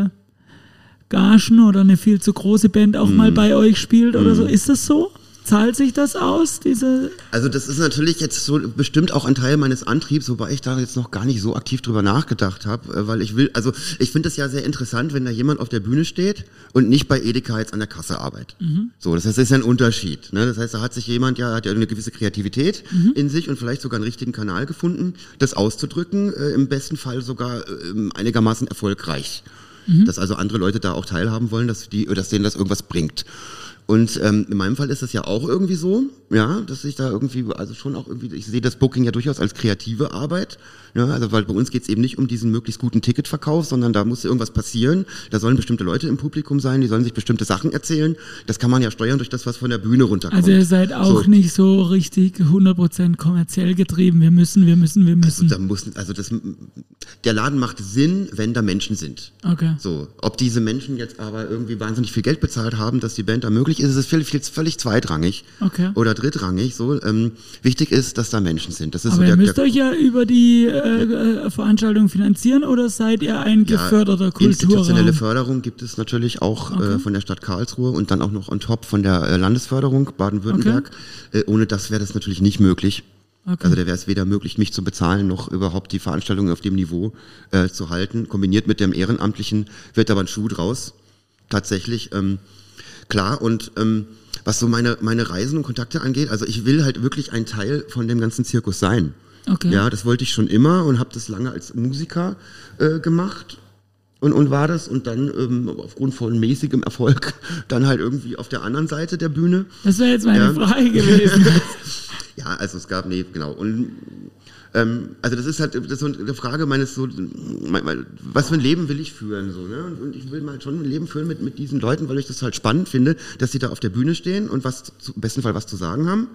Gagen oder eine viel zu große Band auch Mhm. mal bei euch spielt oder so. Ist das so? Zahlt sich das aus, diese Also das ist natürlich jetzt so bestimmt auch ein Teil meines Antriebs, wobei ich da jetzt noch gar nicht so aktiv drüber nachgedacht habe, äh, weil ich will, also ich finde das ja sehr interessant, wenn da jemand auf der Bühne steht und nicht bei Edeka jetzt an der Kasse arbeitet. So, das heißt, das ist ja ein Unterschied. Ne? Das heißt, da hat sich jemand ja, hat ja eine gewisse Kreativität in sich und vielleicht sogar einen richtigen Kanal gefunden, das auszudrücken, äh, im besten Fall sogar äh, einigermaßen erfolgreich. Dass also andere Leute da auch teilhaben wollen, dass die, dass denen das irgendwas bringt. Und ähm, in meinem Fall ist das ja auch irgendwie so, ja, dass ich da irgendwie, also schon auch irgendwie, ich sehe das Booking ja durchaus als kreative Arbeit, ja, also weil bei uns geht's eben nicht um diesen möglichst guten Ticketverkauf, sondern da muss irgendwas passieren, da sollen bestimmte Leute im Publikum sein, die sollen sich bestimmte Sachen erzählen, das kann man ja steuern durch das, was von der Bühne runterkommt. Also ihr seid auch So. nicht so richtig 100% kommerziell getrieben. Wir müssen, wir müssen, wir müssen. Da muss, also das, der Laden macht Sinn, wenn da Menschen sind. Okay. So, ob diese Menschen jetzt aber irgendwie wahnsinnig viel Geld bezahlt haben, dass die Band da möglich ist, ist es völlig, völlig zweitrangig Okay. oder drittrangig. So, ähm, wichtig ist, dass da Menschen sind. Das ist Aber so ihr der, müsst der euch ja über die äh, äh, Veranstaltung finanzieren oder seid ihr ein geförderter institutionelle Kulturraum? Förderung gibt es natürlich auch Okay. äh, von der Stadt Karlsruhe und dann auch noch on top von der äh, Landesförderung Baden-Württemberg. Äh, ohne das wäre das natürlich nicht möglich. Okay. Also da wäre es weder möglich, mich zu bezahlen, noch überhaupt die Veranstaltung auf dem Niveau äh, zu halten. Kombiniert mit dem Ehrenamtlichen wird aber ein Schuh draus. Tatsächlich. Ähm, klar, und ähm, was so meine, meine Reisen und Kontakte angeht, also ich will halt wirklich ein Teil von dem ganzen Zirkus sein. Okay. Ja, das wollte ich schon immer und habe das lange als Musiker äh, gemacht. Und, und war das und dann ähm, aufgrund von mäßigem Erfolg [laughs] dann halt irgendwie auf der anderen Seite der Bühne. Das wäre jetzt meine Ja. Frage gewesen. [laughs] Ja, also es gab, nee, genau. Und ähm, also das ist halt das ist so eine Frage meines so, was für ein Leben will ich führen so, ne? Und, und ich will mal schon ein Leben führen mit, mit diesen Leuten, weil ich das halt spannend finde, dass sie da auf der Bühne stehen und was zu, im besten Fall was zu sagen haben.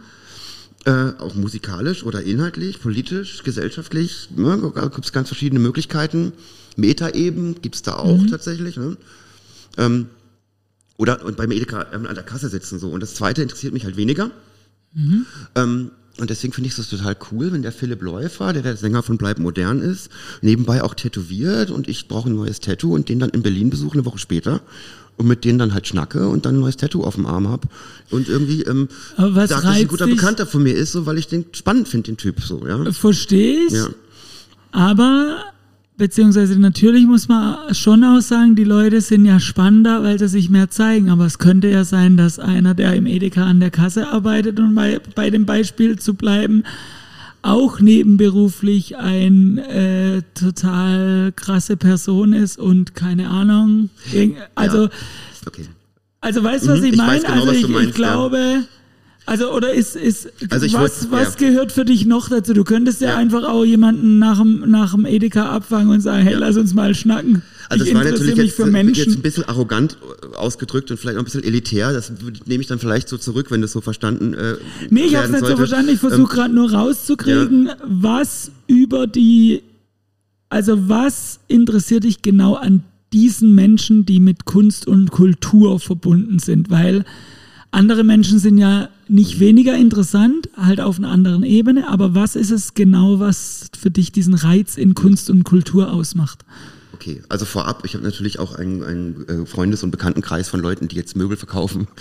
Äh, auch musikalisch oder inhaltlich, politisch, gesellschaftlich, ne? gibt es ganz verschiedene Möglichkeiten. Meta-Eben gibt es da auch tatsächlich. Ne? Ähm, oder und beim Edeka ähm, an der Kasse sitzen so. Und das zweite interessiert mich halt weniger. Mhm. Ähm, und deswegen finde ich es total cool, wenn der Philipp Läufer, der der Sänger von Bleib Modern ist, nebenbei auch tätowiert und ich brauche ein neues Tattoo und den dann in Berlin besuche eine Woche später und mit denen dann halt schnacke und dann ein neues Tattoo auf dem Arm hab und irgendwie ähm, Aber sagt, dass ein guter dich? Bekannter von mir ist, so weil ich den spannend finde, den Typ so, ja. Verstehe ich. Ja. Aber, beziehungsweise natürlich muss man schon auch sagen, die Leute sind ja spannender, weil sie sich mehr zeigen. Aber es könnte ja sein, dass einer, der im Edeka an der Kasse arbeitet, und bei, bei dem Beispiel zu bleiben, auch nebenberuflich ein äh, total krasse Person ist und keine Ahnung. Also, Okay. also weißt du, was Mhm, ich meine? genau, also ich, meinst, ich glaube, also oder ist, ist Also was, würd- was ja. gehört für dich noch dazu? Du könntest ja, Ja. einfach auch jemanden nach dem, nach dem Edeka abfangen und sagen, hey, lass uns mal schnacken. Also ich es war natürlich jetzt, für jetzt ein bisschen arrogant äh, ausgedrückt und vielleicht auch ein bisschen elitär. Das nehme ich dann vielleicht so zurück, wenn das so verstanden äh, Nee, ich habe es nicht so verstanden. Ich versuche Ähm, gerade nur rauszukriegen, was über die, also was interessiert dich genau an diesen Menschen, die mit Kunst und Kultur verbunden sind? Weil andere Menschen sind ja nicht weniger interessant, halt auf einer anderen Ebene, aber was ist es genau, was für dich diesen Reiz in Kunst und Kultur ausmacht? Okay, also vorab, ich habe natürlich auch einen, einen äh, Freundes- und Bekanntenkreis von Leuten, die jetzt Möbel verkaufen. [laughs]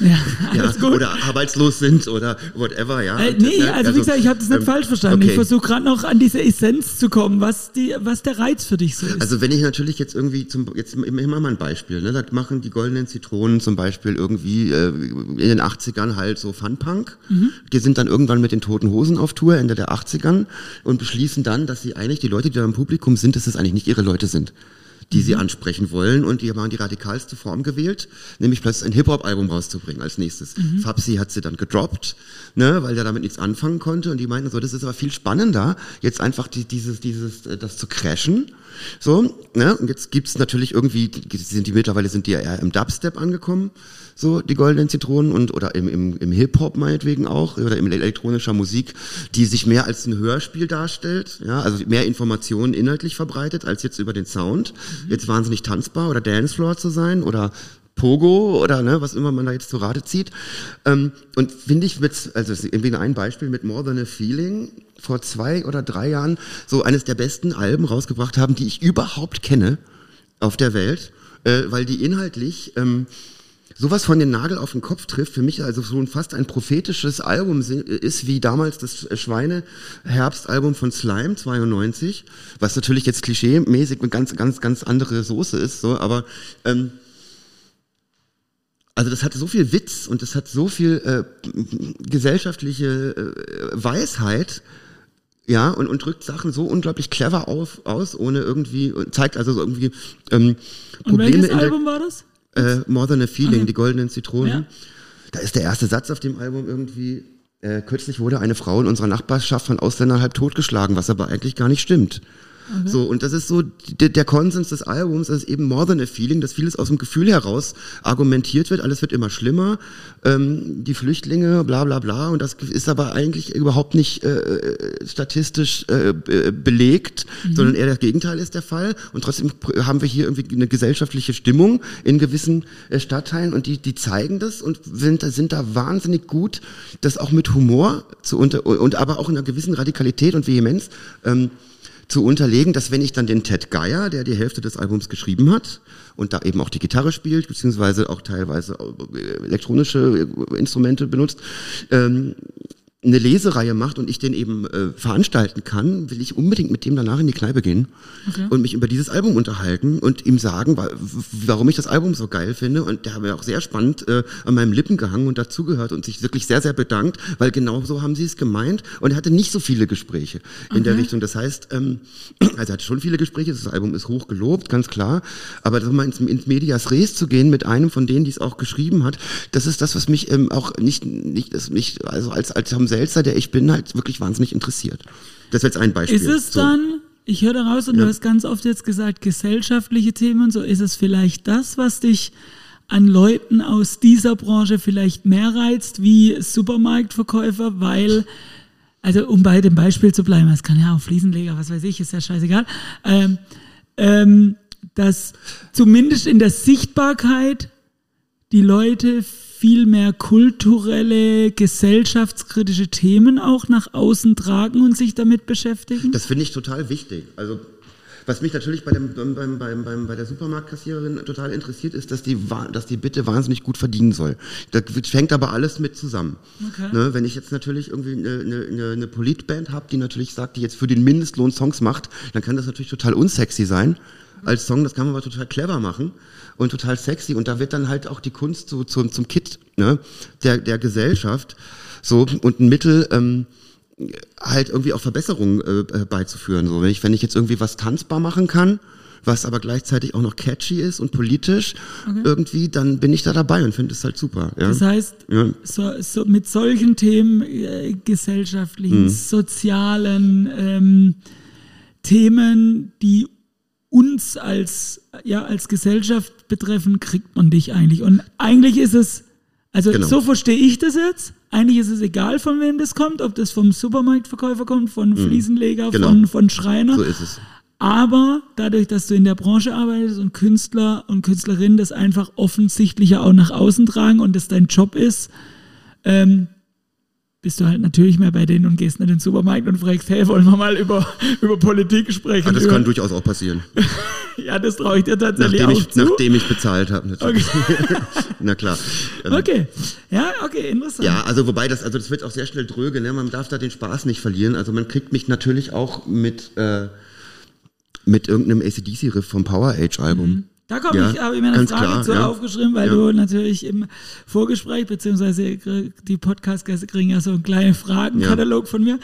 Ja, [laughs] gut. Oder arbeitslos sind oder whatever, ja. Äh, Und, nee, äh, also, wie gesagt, ich habe das nicht ähm, falsch verstanden. Ich okay. versuche gerade noch an diese Essenz zu kommen, was, die, was der Reiz für dich so ist. Also wenn ich natürlich jetzt irgendwie zum jetzt immer mal ein Beispiel, ne, da machen die goldenen Zitronen zum Beispiel irgendwie äh, in den 80ern halt so Funpunk. Mhm. Die sind dann irgendwann mit den Toten Hosen auf Tour Ende der 80ern und beschließen dann, dass sie eigentlich die Leute, die da im Publikum sind, dass es eigentlich nicht ihre Leute sind die sie ansprechen wollen. Und die haben die radikalste Form gewählt, nämlich plötzlich ein Hip-Hop-Album rauszubringen als nächstes. Fabsi hat sie dann gedroppt, ne, weil der damit nichts anfangen konnte. Und die meinten so, das ist aber viel spannender, jetzt einfach die, dieses, dieses, äh, das zu crashen, so, ne, und jetzt gibt's natürlich irgendwie, sind die mittlerweile sind die ja eher im Dubstep angekommen, so die goldenen Zitronen und oder im, im, im Hip-Hop meinetwegen auch oder im elektronischer Musik, die sich mehr als ein Hörspiel darstellt, ja, also mehr Informationen inhaltlich verbreitet als jetzt über den Sound, jetzt wahnsinnig tanzbar oder Dancefloor zu sein oder Pogo oder ne, was immer man da jetzt zu Rate zieht. Ähm, und finde ich mit, also irgendwie ein Beispiel mit More Than a Feeling vor zwei oder drei Jahren so eines der besten Alben rausgebracht haben, die ich überhaupt kenne auf der Welt, äh, weil die inhaltlich ähm, sowas von den Nagel auf den Kopf trifft, für mich also so ein fast ein prophetisches Album ist, wie damals das Schweine-Herbstalbum von Slime 92, was natürlich jetzt klischee-mäßig eine ganz, ganz, ganz andere Soße ist, so, aber ähm, also das hat so viel Witz und das hat so viel äh, gesellschaftliche äh, Weisheit, ja, und, und drückt Sachen so unglaublich clever auf, aus, ohne irgendwie, und zeigt also so irgendwie ähm, und Probleme welches in der, Album war das? Äh, More Than a Feeling, Okay. die goldenen Zitronen. Ja. Da ist der erste Satz auf dem Album irgendwie, äh, kürzlich wurde eine Frau in unserer Nachbarschaft von Ausländern halb totgeschlagen, was aber eigentlich gar nicht stimmt. So, und das ist so der, der Konsens des Albums, das ist eben more than a feeling, dass vieles aus dem Gefühl heraus argumentiert wird, alles wird immer schlimmer, ähm, die Flüchtlinge, bla bla bla, und das ist aber eigentlich überhaupt nicht äh, statistisch äh, be- belegt, sondern eher das Gegenteil ist der Fall. Und trotzdem haben wir hier irgendwie eine gesellschaftliche Stimmung in gewissen äh, Stadtteilen und die, die zeigen das und sind, sind da wahnsinnig gut, das auch mit Humor zu unter und aber auch in einer gewissen Radikalität und Vehemenz ähm, zu unterlegen, dass wenn ich dann den Ted Geier, der die Hälfte des Albums geschrieben hat und da eben auch die Gitarre spielt, beziehungsweise auch teilweise äh, elektronische äh, Instrumente benutzt, ähm, eine Lesereihe macht und ich den eben äh, veranstalten kann, will ich unbedingt mit dem danach in die Kneipe gehen und mich über dieses Album unterhalten und ihm sagen, wa- warum ich das Album so geil finde. Und der hat mir auch sehr spannend äh, an meinen Lippen gehangen und dazugehört und sich wirklich sehr, sehr bedankt, weil genau so haben sie es gemeint. Und er hatte nicht so viele Gespräche in der Richtung. Das heißt, ähm, [clears throat] also er hatte schon viele Gespräche, das Album ist hoch gelobt, ganz klar. Aber so mal ins, ins Medias Res zu gehen mit einem von denen, die es auch geschrieben hat, das ist das, was mich ähm, auch nicht, nicht, das mich, also als, als Tom Selzer, der ich bin, halt wirklich wahnsinnig interessiert. Das ist jetzt ein Beispiel. Ist es So. dann, ich höre daraus und Ja. du hast ganz oft jetzt gesagt, gesellschaftliche Themen und so, ist es vielleicht das, was dich an Leuten aus dieser Branche vielleicht mehr reizt wie Supermarktverkäufer, weil, also um bei dem Beispiel zu bleiben, es kann ja auch Fliesenleger, was weiß ich, ist ja scheißegal, ähm, ähm, dass zumindest in der Sichtbarkeit die Leute viel mehr kulturelle, gesellschaftskritische Themen auch nach außen tragen und sich damit beschäftigen? Das finde ich total wichtig. Also was mich natürlich bei, dem, beim, beim, beim, bei der Supermarktkassiererin total interessiert, ist, dass die, dass die bitte wahnsinnig gut verdienen soll. Das fängt aber alles mit zusammen. Okay. Ne, wenn ich jetzt natürlich irgendwie eine, eine, eine Politband habe, die natürlich sagt, die jetzt für den Mindestlohn Songs macht, dann kann das natürlich total unsexy sein als Song. Das kann man aber total clever machen und total sexy. Und da wird dann halt auch die Kunst so zum, zum Kit ne, der, der Gesellschaft so und ein Mittel, ähm, halt irgendwie auch Verbesserungen äh, beizuführen. So, wenn ich, wenn ich jetzt irgendwie was tanzbar machen kann, was aber gleichzeitig auch noch catchy ist und politisch okay. irgendwie, dann bin ich da dabei und finde es halt super. Ja? Das heißt, ja. so, so mit solchen Themen, äh, gesellschaftlichen, mhm. sozialen ähm, Themen, die als, ja, als Gesellschaft betreffen, kriegt man dich eigentlich. Und eigentlich ist es, also genau. so verstehe ich das jetzt. Eigentlich ist es egal, von wem das kommt, ob das vom Supermarktverkäufer kommt, von mhm. Fliesenleger, genau. von, von Schreiner. So ist es. Aber dadurch, dass du in der Branche arbeitest und Künstler und Künstlerinnen das einfach offensichtlicher auch nach außen tragen und das dein Job ist, ähm, bist du halt natürlich mehr bei denen und gehst in den Supermarkt und fragst, hey, wollen wir mal über, [laughs] über Politik sprechen? Ja, das über kann durchaus auch passieren. [laughs] ja, das traue ich dir tatsächlich nachdem auch ich, zu. Nachdem ich bezahlt habe, natürlich. Okay. [laughs] Na klar. Ähm, okay, ja, okay, interessant. Ja, also wobei das, also das wird auch sehr schnell dröge, ne? man darf da den Spaß nicht verlieren. Also man kriegt mich natürlich auch mit, äh, mit irgendeinem ACDC-Riff vom Power Age-Album. Mhm. Da komme ja, ich, habe ich mir eine Frage klar, zu ja. aufgeschrieben, weil ja. du natürlich im Vorgespräch, beziehungsweise die Podcast-Gäste kriegen ja so einen kleinen Fragenkatalog von mir.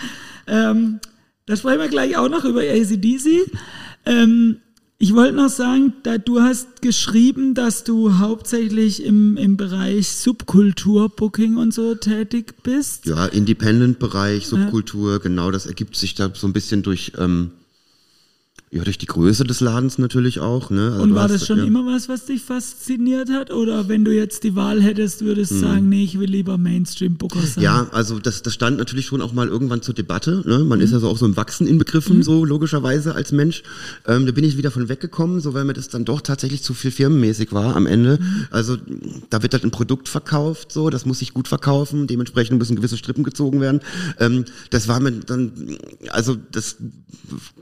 Ähm, da sprechen wir gleich auch noch über ACDC. Ähm, ich wollte noch sagen, da du hast geschrieben, dass du hauptsächlich im, im Bereich Subkultur, Booking und so tätig bist. Ja, Independent-Bereich, Subkultur, genau, das ergibt sich da so ein bisschen durch ähm, ja, durch die Größe des Ladens natürlich auch. Ne? Also und war das schon ja. immer was, was dich fasziniert hat? Oder wenn du jetzt die Wahl hättest, würdest du hm. sagen, nee, ich will lieber Mainstream-Booker sein? Ja, also das, das stand natürlich schon auch mal irgendwann zur Debatte. Ne? Man mhm. ist ja so auch so im Wachsen inbegriffen, mhm. so logischerweise als Mensch. Ähm, da bin ich wieder von weggekommen, so weil mir das dann doch tatsächlich zu viel firmenmäßig war am Ende. Mhm. Also da wird halt ein Produkt verkauft, so, das muss sich gut verkaufen, dementsprechend müssen gewisse Strippen gezogen werden. Ähm, das war mir dann, also das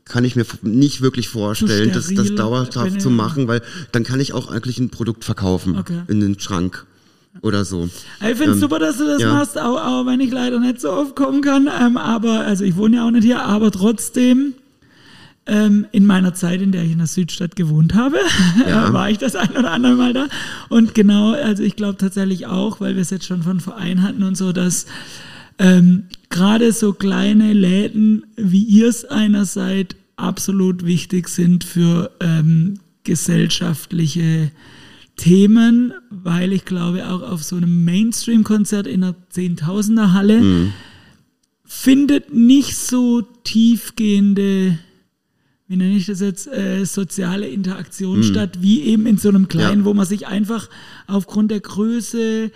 kann ich mir nicht wirklich vorstellen, das, das dauerhaft zu machen, weil dann kann ich auch eigentlich ein Produkt verkaufen okay. in den Schrank oder so. Ich finde es ähm, super, dass du das ja. machst, auch, auch, wenn ich leider nicht so oft kommen kann. Ähm, aber, also ich wohne ja auch nicht hier, aber trotzdem, ähm, in meiner Zeit, in der ich in der Südstadt gewohnt habe, [laughs] ja. war ich das ein oder andere Mal da. Und genau, also ich glaube tatsächlich auch, weil wir es jetzt schon von Verein hatten und so, dass ähm, gerade so kleine Läden, wie ihr es einer seid, absolut wichtig sind für ähm, gesellschaftliche Themen, weil ich glaube, auch auf so einem Mainstream-Konzert in einer Zehntausender-Halle mhm. findet nicht so tiefgehende, wie nenne ich das jetzt, äh, soziale Interaktion mhm. statt, wie eben in so einem kleinen, ja. wo man sich einfach aufgrund der Größe,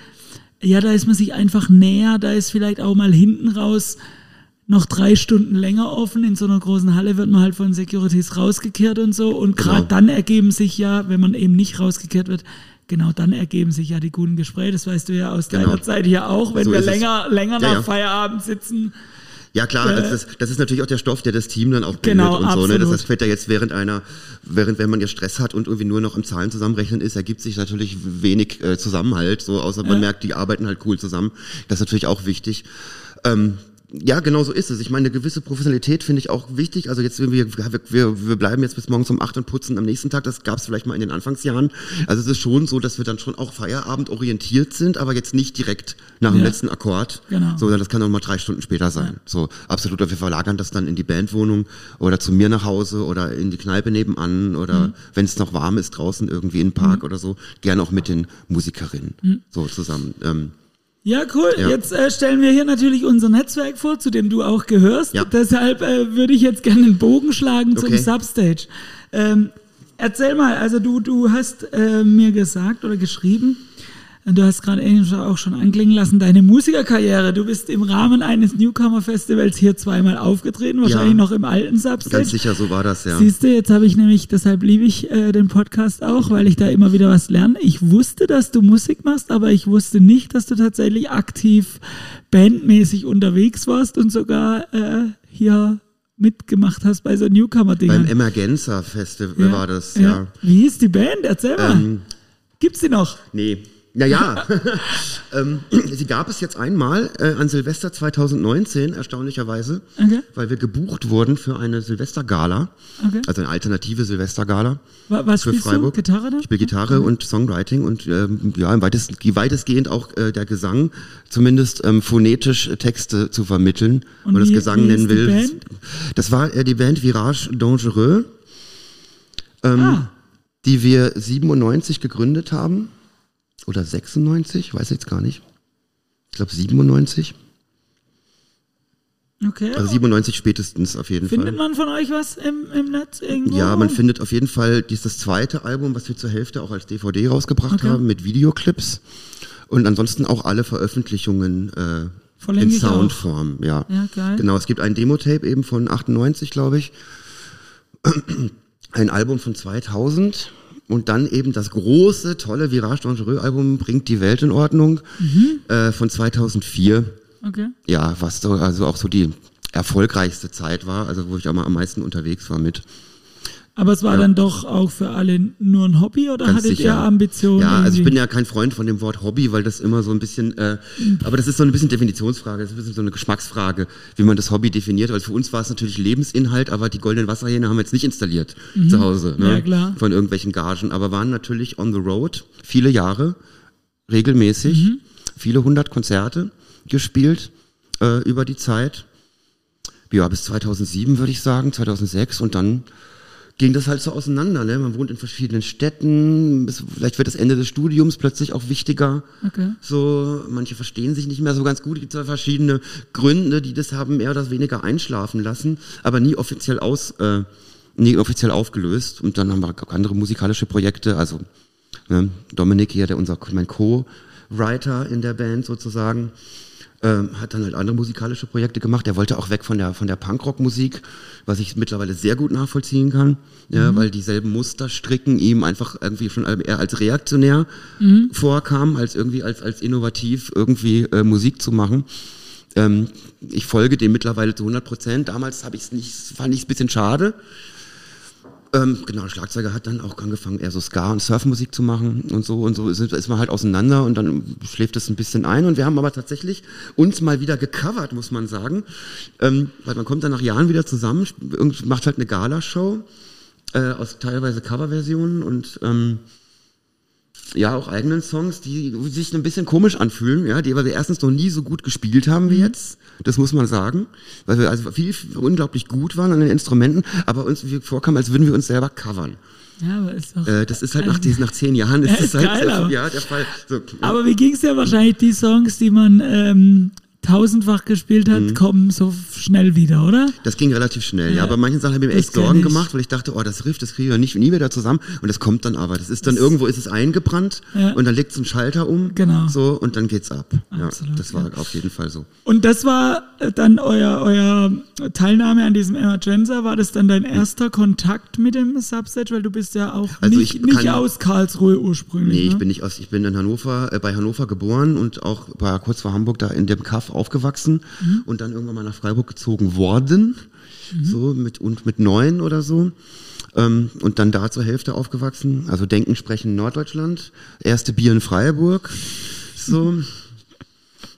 ja, da ist man sich einfach näher, da ist vielleicht auch mal hinten raus noch drei Stunden länger offen. In so einer großen Halle wird man halt von Securities rausgekehrt und so. Und gerade genau. dann ergeben sich ja, wenn man eben nicht rausgekehrt wird, genau dann ergeben sich ja die guten Gespräche. Das weißt du ja aus genau. deiner Zeit hier auch, wenn so wir länger, länger ja, nach ja. Feierabend sitzen. Ja klar, äh, das, ist, das ist natürlich auch der Stoff, der das Team dann auch bildet genau, und absolut. so. Ne? Das, das fällt ja jetzt während einer, während wenn man ja Stress hat und irgendwie nur noch am Zahlen zusammenrechnen ist, ergibt sich natürlich wenig äh, Zusammenhalt, so außer man ja. merkt, die arbeiten halt cool zusammen. Das ist natürlich auch wichtig. Ähm, ja, genau so ist es. Ich meine, eine gewisse Professionalität finde ich auch wichtig. Also jetzt, wir, wir, wir bleiben jetzt bis morgens um acht und putzen am nächsten Tag. Das gab es vielleicht mal in den Anfangsjahren. Also es ist schon so, dass wir dann schon auch Feierabend orientiert sind, aber jetzt nicht direkt nach dem ja. letzten Akkord. Genau. So, das kann auch mal drei Stunden später sein. Ja. So, absolut. Wir verlagern das dann in die Bandwohnung oder zu mir nach Hause oder in die Kneipe nebenan oder mhm. wenn es noch warm ist draußen irgendwie in den Park mhm. oder so, gerne auch mit den Musikerinnen mhm. so zusammen. Ähm, ja, cool. Ja. Jetzt äh, stellen wir hier natürlich unser Netzwerk vor, zu dem du auch gehörst. Ja. Deshalb äh, würde ich jetzt gerne einen Bogen schlagen okay. zum Substage. Ähm, erzähl mal, also du, du hast äh, mir gesagt oder geschrieben, Du hast gerade eben auch schon anklingen lassen, deine Musikerkarriere. Du bist im Rahmen eines Newcomer-Festivals hier zweimal aufgetreten, wahrscheinlich Ja. noch im alten Substage. Ganz sicher, so war das, ja. Siehst du, jetzt habe ich nämlich, deshalb liebe ich äh, den Podcast auch, weil ich da immer wieder was lerne. Ich wusste, dass du Musik machst, aber ich wusste nicht, dass du tatsächlich aktiv bandmäßig unterwegs warst und sogar äh, hier mitgemacht hast bei so Beim Newcomer-Dingern. Emergenza Festival war das, ja. Wie hieß die Band? Erzähl mal. Ähm, Gibt's die noch? Nee. Naja, [laughs] ähm, sie gab es jetzt einmal äh, an Silvester 2019, erstaunlicherweise, Okay. weil wir gebucht wurden für eine Silvestergala, Okay. also eine alternative Silvestergala Wa- Was für spielst Freiburg. du? Gitarre da? Ich spiele Gitarre und Songwriting und ähm, ja, im weitest, weitestgehend auch äh, der Gesang, zumindest ähm, phonetisch Texte zu vermitteln, Und wenn man das Gesang nennen will. Band? Das war äh, die Band Virage Dangereux, ähm, Ah. die wir 97 gegründet haben. Oder 96, weiß jetzt gar nicht. Ich glaube 97. Okay. Also 97 spätestens auf jeden Findet Fall. man von euch was im, im Netz irgendwo? Ja, man findet auf jeden Fall dies das zweite Album, was wir zur Hälfte auch als DVD rausgebracht Okay. haben mit Videoclips und ansonsten auch alle Veröffentlichungen äh, in auch. Soundform. Ja. Ja, geil. Genau, es gibt ein Demo-Tape eben von 98, glaube ich, [clears throat] ein Album von 2000 und dann eben das große, tolle Virage Dangereux Album bringt die Welt in Ordnung Mhm. äh, von 2004. Okay. Ja, was so, also auch so die erfolgreichste Zeit war, also wo ich auch mal am meisten unterwegs war mit. Aber es war dann doch auch für alle nur ein Hobby oder Ganz hattet sicher. ihr Ambitionen? Ja, also ich irgendwie? bin ja kein Freund von dem Wort Hobby, weil das immer so ein bisschen, äh, aber das ist so ein bisschen Definitionsfrage, das ist ein bisschen so eine Geschmacksfrage, wie man das Hobby definiert. Weil für uns war es natürlich Lebensinhalt, aber die goldenen Wasserhähne haben wir jetzt nicht installiert zu Hause, ne? Mhm. Ja, klar. Von irgendwelchen Gagen, aber waren natürlich on the road viele Jahre, regelmäßig, Mhm. viele hundert Konzerte gespielt äh, über die Zeit. Ja, bis 2007 würde ich sagen, 2006 und dann ging das halt so auseinander. Ne? Man wohnt in verschiedenen Städten, vielleicht wird das Ende des Studiums plötzlich auch wichtiger. Okay. So, manche verstehen sich nicht mehr so ganz gut. Es gibt zwar verschiedene Gründe, die das haben mehr oder weniger einschlafen lassen, aber nie offiziell aus, äh, nie offiziell aufgelöst. Und dann haben wir auch andere musikalische Projekte. Also ne, Dominik hier, der unser mein Co-Writer in der Band sozusagen, ähm, hat dann halt andere musikalische Projekte gemacht. Der wollte auch weg von der von der Punkrock-Musik, was ich mittlerweile sehr gut nachvollziehen kann, ja, weil dieselben Muster stricken ihm einfach irgendwie schon eher als reaktionär vorkam, als irgendwie als als innovativ irgendwie äh, Musik zu machen. Ähm, ich folge dem mittlerweile zu 100 Prozent. Damals habe ich es nicht, fand ich es ein bisschen schade. Ähm, genau, Schlagzeuger hat dann auch angefangen, eher so Ska- und Surfmusik zu machen und so und so ist, man halt auseinander und dann schläft es ein bisschen ein. Und wir haben aber tatsächlich uns mal wieder gecovert, muss man sagen, ähm, weil man kommt dann nach Jahren wieder zusammen, macht halt eine Galashow äh, aus teilweise Coverversionen und ähm, ja, auch eigenen Songs, die sich ein bisschen komisch anfühlen, ja, die aber wir erstens noch nie so gut gespielt haben wie jetzt. Das muss man sagen. Weil wir also viel, unglaublich gut waren an den Instrumenten, aber uns wie vorkam, als würden wir uns selber covern. Ja, aber ist doch. Äh, das ist halt nach, diesen, nach zehn Jahren ist Ja, das ist halt geil, aber- ja, der Fall. So, aber wie ging's dir wahrscheinlich die Songs, die man ähm, tausendfach gespielt Mhm. hat, kommen so schnell wieder, oder? Das ging relativ schnell, ja. Ja. Aber manchen Sachen habe ich mir Das echt Sorgen ich. gemacht, weil ich dachte, oh, das Riff, das kriege ich ja nicht, nie wieder zusammen. Und das kommt dann aber. Das ist dann irgendwo ist es eingebrannt Ja. und dann legt so ein Schalter um. Genau. So, und dann geht's ab. Absolut, ja, das war auf jeden Fall so. Und das war äh, dann euer, euer Teilnahme an diesem Emergenza. War das dann dein erster Kontakt mit dem Substage? Weil du bist ja auch Also nicht, ich nicht aus Karlsruhe ursprünglich. Nee, ich ne? bin nicht aus, ich bin in Hannover, äh, bei Hannover geboren und auch war kurz vor Hamburg da in dem Kaff aufgewachsen Mhm. und dann irgendwann mal nach Freiburg gezogen worden. Mhm. So mit und mit neun oder so. Ähm, und dann da zur Hälfte aufgewachsen. Also Denken, Sprechen Norddeutschland. Erste Bier in Freiburg. So.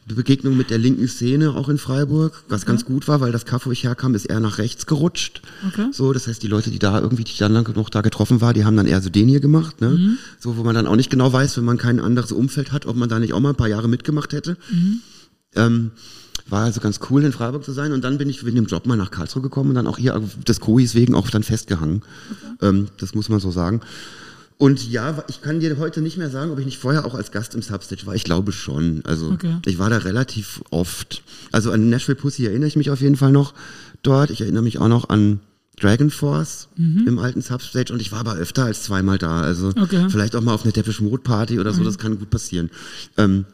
Die Begegnung mit der linken Szene auch in Freiburg, was ganz gut war, weil das Kaff, wo ich herkam, ist eher nach rechts gerutscht. Okay. So, das heißt, die Leute, die da irgendwie, die dann noch da getroffen war, die haben dann eher so den hier gemacht, ne? Mhm. So, wo man dann auch nicht genau weiß, wenn man kein anderes Umfeld hat, ob man da nicht auch mal ein paar Jahre mitgemacht hätte. Mhm. Ähm, war also ganz cool, in Freiburg zu sein. Und dann bin ich wegen dem Job mal nach Karlsruhe gekommen und dann auch hier des Kois wegen auch dann festgehangen. Ähm, das muss man so sagen. Und ja, ich kann dir heute nicht mehr sagen, ob ich nicht vorher auch als Gast im Substage war. Ich glaube schon. Also Okay. ich war da relativ oft. Also an Nashville Pussy erinnere ich mich auf jeden Fall noch dort. Ich erinnere mich auch noch an Dragon Force im alten Substage und ich war aber öfter als zweimal da. Also Okay. vielleicht auch mal auf eine Depeche Mode Party oder so, das kann gut passieren. Ähm,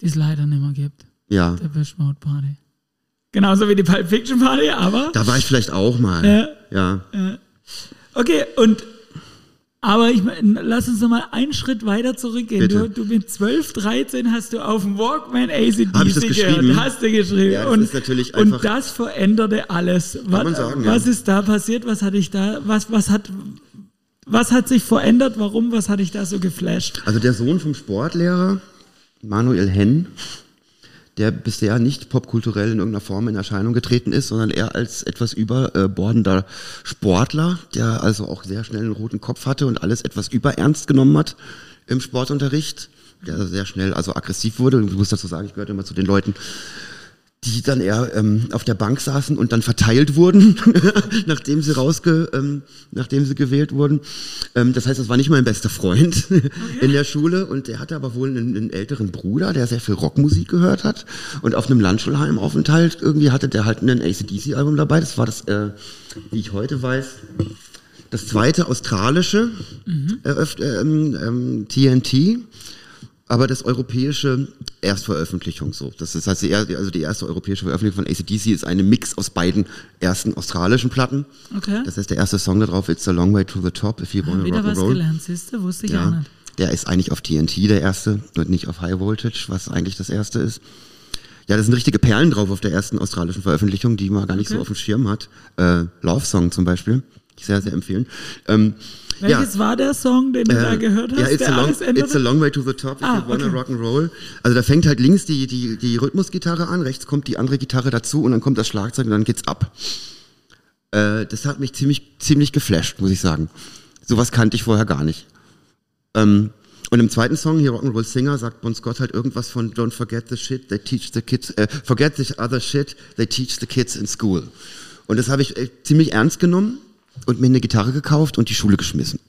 Die es leider nicht mehr gibt. Ja, Der Wish Mode Party. Genauso wie die Pulp Fiction Party, aber. da war ich vielleicht auch mal. Ja. Ja. Okay, und. Aber ich lass uns noch mal einen Schritt weiter zurückgehen. Du, du mit 12, 13 hast du auf dem Walkman ACDC ich gehört. Hast du geschrieben. Ja, das und, ist natürlich und einfach- das veränderte alles. was, man sagen, was ja. ist da passiert? Was hatte ich da? Was, was hat. Was hat sich verändert? Warum? Was hat dich da so geflasht? Also der Sohn vom Sportlehrer, Manuel Henn, der bisher nicht popkulturell in irgendeiner Form in Erscheinung getreten ist, sondern eher als etwas überbordender Sportler, der also auch sehr schnell einen roten Kopf hatte und alles etwas überernst genommen hat im Sportunterricht, der sehr schnell also aggressiv wurde. Und ich muss dazu sagen, ich gehörte immer zu den Leuten, die dann eher ähm, auf der Bank saßen und dann verteilt wurden, [laughs] nachdem sie rausge, ähm, nachdem sie gewählt wurden. Ähm, das heißt, das war nicht mein bester Freund [laughs] in der Schule und der hatte aber wohl einen, einen älteren Bruder, der sehr viel Rockmusik gehört hat und auf einem Landschulheimaufenthalt irgendwie hatte der halt ein ACDC-Album dabei. Das war das, äh, wie ich heute weiß, das zweite australische eröff- ähm, ähm, TNT aber das europäische Erstveröffentlichung so. Das ist also die, also die erste europäische Veröffentlichung von ACDC ist eine Mix aus beiden ersten australischen Platten. Okay. Das heißt, der erste Song da drauf, It's a long way to the top, if you wanna Wieder rock and was roll. gelernt, siehst du? Wusste ich auch Ja, nicht. der ist eigentlich auf TNT der erste und nicht auf High Voltage, was eigentlich das erste ist. Ja, da sind richtige Perlen drauf auf der ersten australischen Veröffentlichung, die man gar nicht so Okay. auf dem Schirm hat. Äh, Love Song zum Beispiel. Ich sehr, sehr empfehlen. Ähm, Welches war der Song, den du da gehört hast, ja, it's a, long, it's a long way to the top if Ah, you wanna okay. rock and roll. Also da fängt halt links die, die, die Rhythmusgitarre an, rechts kommt die andere Gitarre dazu und dann kommt das Schlagzeug und dann geht's ab. Äh, das hat mich ziemlich, ziemlich geflasht, muss ich sagen. Sowas kannte ich vorher gar nicht. Ähm, und im zweiten Song, hier Rock'n'Roll Singer, sagt Bon Scott halt irgendwas von Don't forget the shit they teach the kids, äh, forget the other shit they teach the kids in school. Und das habe ich äh, ziemlich ernst genommen und mir eine Gitarre gekauft und die Schule geschmissen.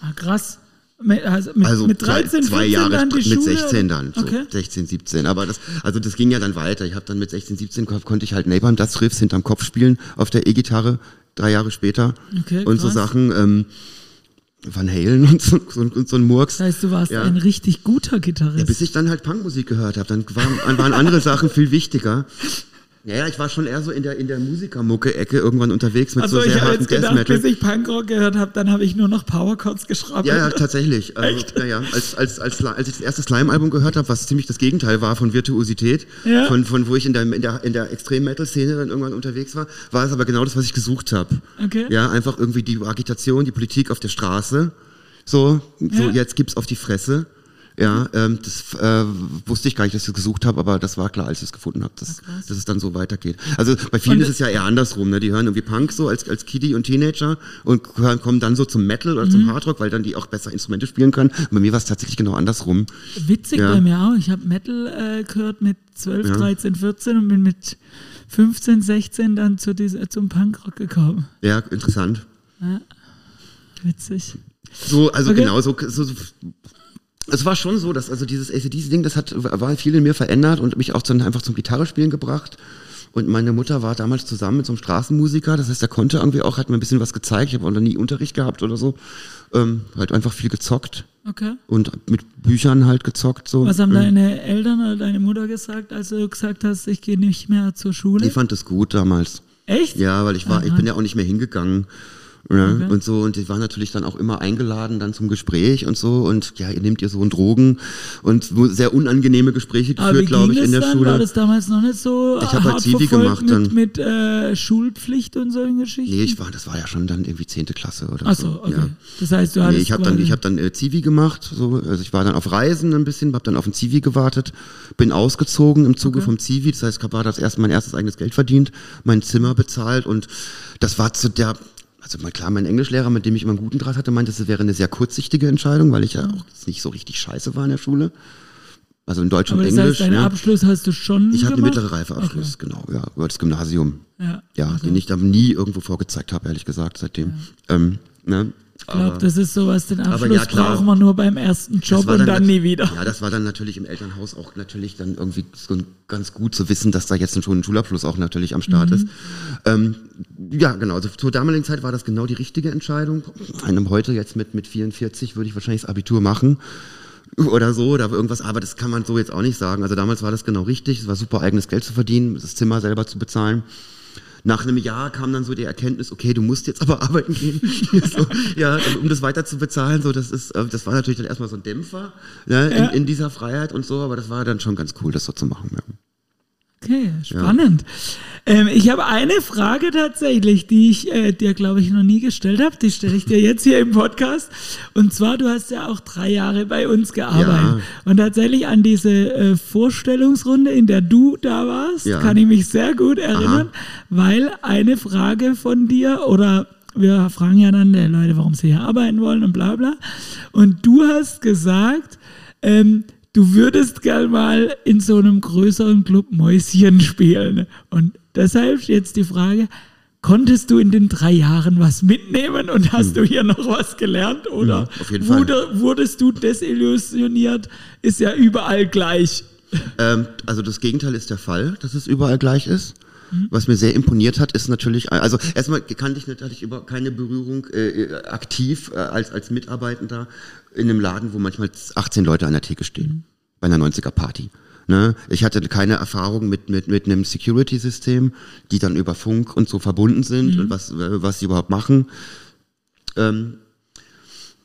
Ah, krass. Mit, also mit, Also mit zwei- 13, zwei 14 Jahre dann die mit Schule? 16 dann, so Okay. 16, 17. Aber das, also das ging ja dann weiter. Ich habe dann mit 16, 17 ko- konnte ich halt Napalm das Riffs hinterm Kopf spielen auf der E-Gitarre drei Jahre später Okay, und so krass. Sachen. Ähm, Van Halen und so, so, und so ein Murks. Das heißt, du warst Ja. ein richtig guter Gitarrist. Ja, bis ich dann halt Punkmusik gehört habe, dann waren, waren andere Sachen viel wichtiger. Ja, ja, ich war schon eher so in der, in der Musikermucke-Ecke irgendwann unterwegs mit also so sehr harten Death Metal. bis ich Punkrock gehört habe, dann habe ich nur noch Powerchords geschraubt. Ja, ja, tatsächlich. Also, Echt? Ja, ja. Als, als, als, als ich das erste Slime-Album gehört habe, was ziemlich das Gegenteil war von Virtuosität, Ja. von, von wo ich in der, in der, in der Extrem-Metal-Szene dann irgendwann unterwegs war, war es aber genau das, was ich gesucht habe. Okay. Ja, einfach irgendwie die Agitation, die Politik auf der Straße. So, so Ja. jetzt gibt's auf die Fresse. Ja, ähm, das äh, wusste ich gar nicht, dass ich das gesucht habe, aber das war klar, als ich es gefunden habe, dass, dass es dann so weitergeht. Also bei vielen Und- ist es ja eher andersrum, ne? Die hören irgendwie Punk so als, als Kiddie und Teenager und hören, kommen dann so zum Metal oder Mhm. zum Hardrock, weil dann die auch besser Instrumente spielen können. Und bei mir war es tatsächlich genau andersrum. Witzig Ja. bei mir auch. Ich habe Metal äh, gehört mit 12, Ja. 13, 14 und bin mit 15, 16 dann zu diese, zum Punkrock gekommen. Ja, interessant. Witzig. So, also Okay. genau, so, so, so es war schon so, dass also dieses ACDC-Ding, das hat war viel in mir verändert und mich auch dann einfach zum Gitarrespielen gebracht. Und meine Mutter war damals zusammen mit so einem Straßenmusiker, das heißt, der konnte irgendwie auch, hat mir ein bisschen was gezeigt, ich habe auch noch nie Unterricht gehabt oder so. Ähm, halt einfach viel gezockt Okay. und mit Büchern halt gezockt. So. Was haben Ähm, deine Eltern oder deine Mutter gesagt, als du gesagt hast, ich gehe nicht mehr zur Schule? Die fand es gut damals. Echt? Ja, weil ich war, ich Aha. bin ja auch nicht mehr hingegangen. Ne? Okay. Und so, und die waren natürlich dann auch immer eingeladen dann zum Gespräch und so. Und ja, ihr nehmt ihr so einen Drogen und sehr unangenehme Gespräche geführt, glaube ich, in der dann? Schule. War das damals noch nicht so Ich hab halt Zivi gemacht mit, dann. mit äh, Schulpflicht und solchen Geschichten? nee, ich war, das war ja schon dann irgendwie zehnte Klasse oder Ach so. so, okay. Ja. Das heißt, du hattest Nee, ich habe dann, ich hab dann äh, Zivi gemacht, so, also ich war dann auf Reisen ein bisschen, habe dann auf ein Zivi gewartet, bin ausgezogen im Zuge Okay. vom Zivi, das heißt, ich habe das erst mein erstes eigenes Geld verdient, mein Zimmer bezahlt und das war zu der, also mal klar, mein Englischlehrer, mit dem ich immer einen guten Draht hatte, meinte, das wäre eine sehr kurzsichtige Entscheidung, weil ich ja auch nicht so richtig scheiße war in der Schule. Also in Deutsch Aber und das Englisch. heißt, deinen ne? Abschluss hast du schon Ich habe einen mittleren Reifeabschluss, genau, ja, über das Gymnasium. Ja, Ja, also, den ich dann nie irgendwo vorgezeigt habe, ehrlich gesagt, seitdem. Ähm, ne? Ich glaube, das ist sowas, den Abschluss ja, klar. braucht man nur beim ersten Job war und dann nie wieder. Ja, das war dann natürlich im Elternhaus auch natürlich dann irgendwie ganz gut zu wissen, dass da jetzt schon ein Schulabschluss auch natürlich am Start ist. Ähm, ja, genau. Also zur damaligen Zeit war das genau die richtige Entscheidung. Einem heute jetzt mit, mit 44 würde ich wahrscheinlich das Abitur machen oder so oder irgendwas, aber das kann man so jetzt auch nicht sagen. Also damals war das genau richtig. Es war super, eigenes Geld zu verdienen, das Zimmer selber zu bezahlen. Nach einem Jahr kam dann so die Erkenntnis, okay, du musst jetzt aber [laughs] arbeiten gehen, [laughs] so, ja, um das weiter zu bezahlen. So, das ist, äh, das war natürlich dann erstmal so ein Dämpfer ne, Ja. in, in dieser Freiheit und so, aber das war dann schon ganz cool, das so zu machen. Ja. Okay, spannend. Ähm, ich habe eine Frage tatsächlich, die ich äh, dir, glaube ich, noch nie gestellt habe. Die stelle ich dir jetzt hier im Podcast. Und zwar, du hast ja auch drei Jahre bei uns gearbeitet. Und tatsächlich an diese äh, Vorstellungsrunde, in der du da warst, Ja. kann ich mich sehr gut erinnern, weil eine Frage von dir oder wir fragen ja dann die Leute, warum sie hier arbeiten wollen und bla bla. Und du hast gesagt, ähm, du würdest gern mal in so einem größeren Club Mäuschen spielen. Und deshalb jetzt die Frage, konntest du in den drei Jahren was mitnehmen und hast du hier noch was gelernt? Oder Ja, auf jeden Fall. wurde, wurdest du desillusioniert? Ist ja überall gleich. Ähm, also das Gegenteil ist der Fall, dass es überall gleich ist. Was mir sehr imponiert hat, ist natürlich, also erstmal kannte ich natürlich über keine Berührung äh, aktiv äh, als, als Mitarbeitender in einem Laden, wo manchmal 18 Leute an der Theke stehen, bei einer 90er Party. Ne? Ich hatte keine Erfahrung mit, mit, mit einem Security-System, die dann über Funk und so verbunden sind und was, äh, was sie überhaupt machen. Ähm,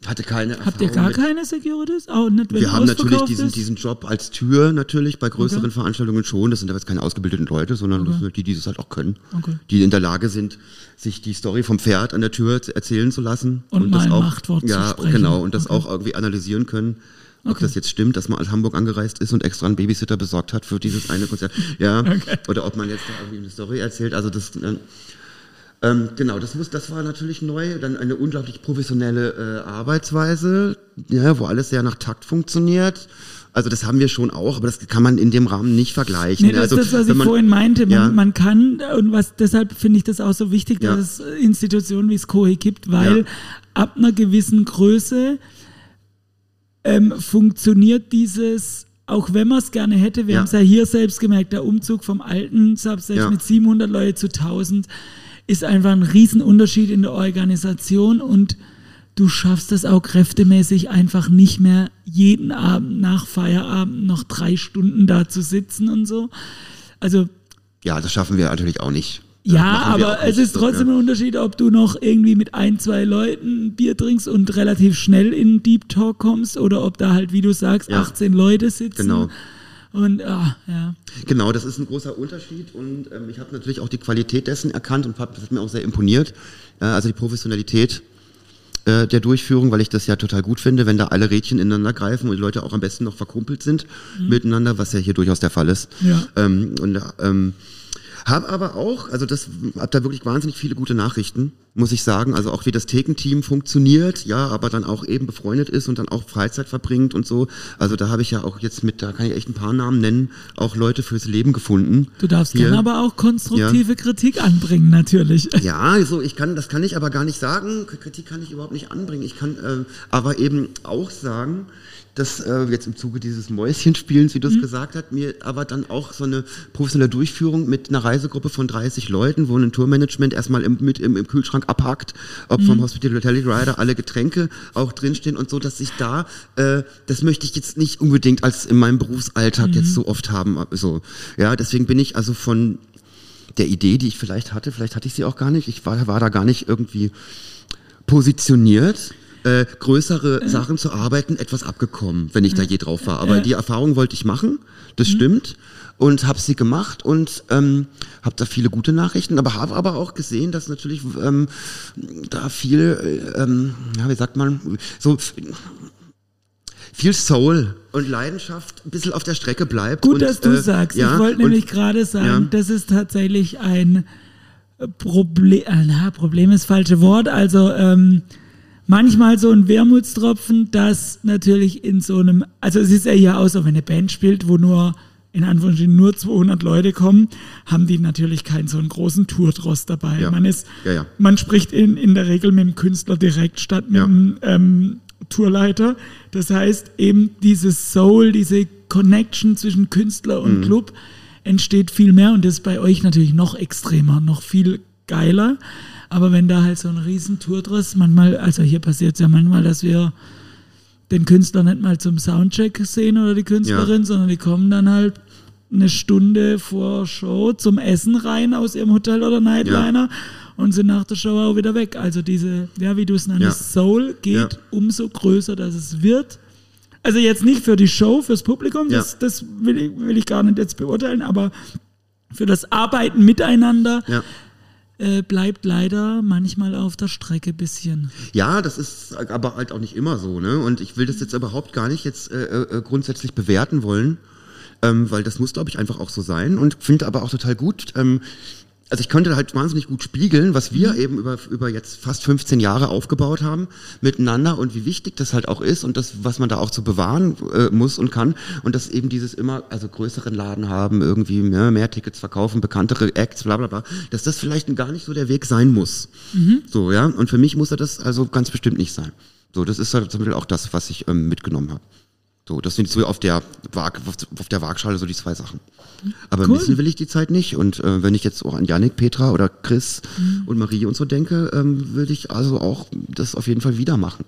hatte keine Erfahrung. Habt ihr gar mit, keine Securities? Auch nicht, wir haben natürlich diesen, ist? diesen Job als Tür natürlich bei größeren Okay. Veranstaltungen schon. Das sind aber jetzt keine ausgebildeten Leute, sondern das sind die, die das halt auch können. Okay. Die in der Lage sind, sich die Story vom Pferd an der Tür zu erzählen zu lassen. Und mal das auch, Machtwort zu ja, sprechen. genau. Und das Okay. auch irgendwie analysieren können. Ob Okay. das jetzt stimmt, dass man aus Hamburg angereist ist und extra einen Babysitter besorgt hat für dieses eine Konzert. [laughs] Ja. Oder ob man jetzt da irgendwie eine Story erzählt. Also das, äh, ähm, genau, das, muss, das war natürlich neu. Dann eine unglaublich professionelle äh, Arbeitsweise, ja, wo alles sehr nach Takt funktioniert. Also das haben wir schon auch, aber das kann man in dem Rahmen nicht vergleichen. Nee, das also, ist das, was ich man- vorhin meinte. Man, Ja. man kann, und was deshalb finde ich das auch so wichtig, Ja. dass es Institutionen wie das COHE gibt, weil Ja. ab einer gewissen Größe ähm, funktioniert dieses, auch wenn man es gerne hätte, wir Ja. haben es ja hier selbst gemerkt, der Umzug vom alten Substage Ja. mit 700 Leute zu 1000 ist einfach ein Riesenunterschied in der Organisation und du schaffst es auch kräftemäßig einfach nicht mehr jeden Abend nach Feierabend noch drei Stunden da zu sitzen und so. Also Ja, das schaffen wir natürlich auch nicht. Ja, machen wir aber es ist trotzdem ja. ein Unterschied, ob du noch irgendwie mit ein, zwei Leuten ein Bier trinkst und relativ schnell in Deep Talk kommst oder ob da halt, wie du sagst, Ja. 18 Leute sitzen. Genau. Und ah, ja. Genau, das ist ein großer Unterschied und ähm, ich habe natürlich auch die Qualität dessen erkannt und hab, das hat mir auch sehr imponiert. Äh, also die Professionalität äh, der Durchführung, weil ich das ja total gut finde, wenn da alle Rädchen ineinander greifen und die Leute auch am besten noch verkumpelt sind miteinander, was ja hier durchaus der Fall ist. Ja. Ähm, und ähm, habe aber auch, also das, hab da wirklich wahnsinnig viele gute Nachrichten, muss ich sagen. Also auch wie das Thekenteam funktioniert, ja, aber dann auch eben befreundet ist und dann auch Freizeit verbringt und so. Also da habe ich ja auch jetzt mit, da kann ich echt ein paar Namen nennen, auch Leute fürs Leben gefunden. Du darfst Hier. gerne aber auch konstruktive Kritik anbringen, natürlich. [laughs] Ja, also ich kann, das kann ich aber gar nicht sagen. Kritik kann ich überhaupt nicht anbringen. Ich kann äh, aber eben auch sagen, dass äh, jetzt im Zuge dieses Mäuschenspielens, wie du es gesagt hast, mir aber dann auch so eine professionelle Durchführung mit einer Reisegruppe von 30 Leuten, wo ein Tourmanagement erstmal im, mit im, im Kühlschrank abhackt, ob vom Hospitality Rider alle Getränke auch drinstehen und so, dass ich da, äh, das möchte ich jetzt nicht unbedingt als in meinem Berufsalltag jetzt so oft haben. So, ja, deswegen bin ich also von der Idee, die ich vielleicht hatte, vielleicht hatte ich sie auch gar nicht. Ich war, war da gar nicht irgendwie positioniert, äh, größere Sachen zu arbeiten, etwas abgekommen, wenn ich da je drauf war. Aber die Erfahrung wollte ich machen, das stimmt. Und habe sie gemacht und ähm, habe da viele gute Nachrichten, aber habe aber auch gesehen, dass natürlich ähm, da viel, äh, ähm, ja, wie sagt man, so viel Soul und Leidenschaft ein bisschen auf der Strecke bleibt. Gut, und, dass du äh, sagst. ja, ich wollte nämlich gerade sagen, ja. das ist tatsächlich ein Problem, na, Problem ist das falsche Wort, also ähm, manchmal so ein Wermutstropfen, das natürlich in so einem, also es ist ja hier auch so, wenn eine Band spielt, wo nur in Anführungsstrichen nur 200 Leute kommen, haben die natürlich keinen so einen großen Tourdross dabei. Ja. Man ist, Ja, ja. man spricht in, in der Regel mit dem Künstler direkt statt mit dem ähm, Tourleiter. Das heißt, eben dieses Soul, diese Connection zwischen Künstler Mhm. und Club entsteht viel mehr und das ist bei euch natürlich noch extremer, noch viel geiler. Aber wenn da halt so ein riesen Tourdress manchmal, also hier passiert es ja manchmal, dass wir den Künstler nicht mal zum Soundcheck sehen oder die Künstlerin, sondern die kommen dann halt eine Stunde vor Show zum Essen rein aus ihrem Hotel oder Nightliner und sind nach der Show auch wieder weg. Also diese, ja, wie du es nennst, Ja. Soul geht Ja. umso größer, dass es wird. Also jetzt nicht für die Show, fürs Publikum, das, Ja. das will, ich, will ich gar nicht jetzt beurteilen, aber für das Arbeiten miteinander Ja. Äh, bleibt leider manchmal auf der Strecke bisschen. Ja, das ist aber halt auch nicht immer so, ne? Und ich will das jetzt überhaupt gar nicht jetzt äh, äh, grundsätzlich bewerten wollen, ähm, weil das muss, glaube ich, einfach auch so sein und finde aber auch total gut. Ähm, also ich könnte halt wahnsinnig gut spiegeln, was wir eben über, über jetzt fast 15 Jahre aufgebaut haben miteinander und wie wichtig das halt auch ist und das, was man da auch zu bewahren äh, muss und kann und dass eben dieses immer, also größeren Laden haben, irgendwie mehr, mehr Tickets verkaufen, bekanntere Acts, bla bla bla, dass das vielleicht gar nicht so der Weg sein muss. So, ja, und für mich muss er das also ganz bestimmt nicht sein. So, das ist halt zum Beispiel auch das, was ich ähm, mitgenommen habe. So, das sind so auf der, Waag, auf der Waagschale so die zwei Sachen. Aber Cool. missen will ich die Zeit nicht. Und äh, wenn ich jetzt auch an Yannick, Petra oder Chris und Marie und so denke, ähm, würde ich also auch das auf jeden Fall wieder machen.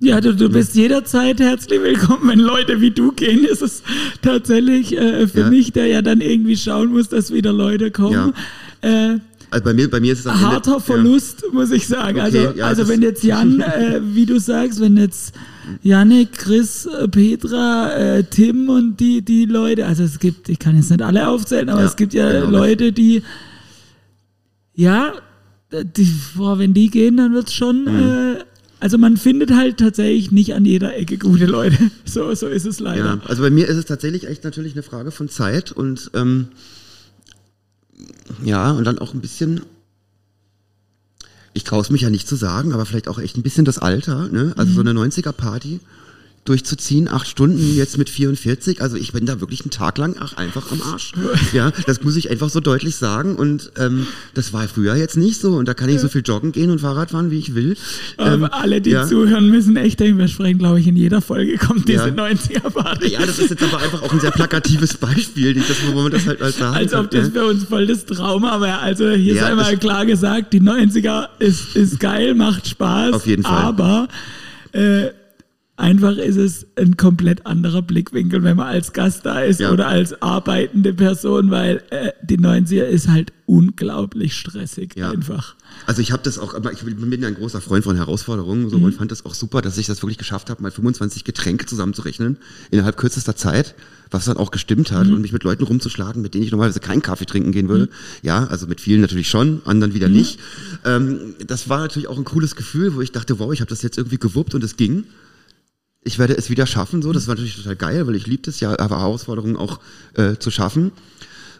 Ja, du, du bist jederzeit herzlich willkommen. Wenn Leute wie du gehen, ist es tatsächlich äh, für Ja. mich, der ja dann irgendwie schauen muss, dass wieder Leute kommen. Äh, Also bei mir, bei mir ist es am Ende- harter Verlust, muss ich sagen. Okay, also, ja, also wenn jetzt Jan, äh, wie du sagst, wenn jetzt Janik, Chris, äh, Petra, äh, Tim und die, die Leute, also es gibt, ich kann jetzt nicht alle aufzählen, aber Ja, es gibt ja genau. Leute, die, ja, die, boah, wenn die gehen, dann wird's schon, Mhm. äh, also man findet halt tatsächlich nicht an jeder Ecke gute Leute. [laughs] So, so ist es leider. Ja, also bei mir ist es tatsächlich echt natürlich eine Frage von Zeit und ähm, ja, und dann auch ein bisschen, ich traue es mich ja nicht zu sagen, aber vielleicht auch echt ein bisschen das Alter, ne? Also so eine 90er-Party durchzuziehen, acht Stunden jetzt mit 44, also ich bin da wirklich einen Tag lang ach, einfach am Arsch. [laughs] Ja, das muss ich einfach so deutlich sagen und ähm, das war früher jetzt nicht so und da kann ich so viel joggen gehen und Fahrrad fahren, wie ich will. Ähm, alle, die ja. zuhören, müssen echt denken, wir sprechen, glaube ich, in jeder Folge kommt diese Ja. 90er-Party. Ja, das ist jetzt aber einfach auch ein sehr plakatives Beispiel, das, wo man das halt als sagen Als ob das ja. für uns voll das Trauma wäre. Also hier Ja, sei mal klar gesagt, die 90er ist, ist geil, macht Spaß. Auf jeden Fall. Aber äh, einfach ist es ein komplett anderer Blickwinkel, wenn man als Gast da ist Ja. oder als arbeitende Person, weil äh, die 90er ist halt unglaublich stressig Ja. einfach. Also ich habe das auch, aber ich bin ja ein großer Freund von Herausforderungen so, Mhm. und fand das auch super, dass ich das wirklich geschafft habe, mal 25 Getränke zusammenzurechnen innerhalb kürzester Zeit, was dann auch gestimmt Mhm. hat und mich mit Leuten rumzuschlagen, mit denen ich normalerweise keinen Kaffee trinken gehen würde. Ja, also mit vielen natürlich schon, anderen Mhm. wieder nicht. Ähm, das war natürlich auch ein cooles Gefühl, wo ich dachte, wow, ich habe das jetzt irgendwie gewuppt und es ging. Ich werde es wieder schaffen, so. Das war natürlich total geil, weil ich liebte es ja, aber Herausforderungen auch äh, zu schaffen.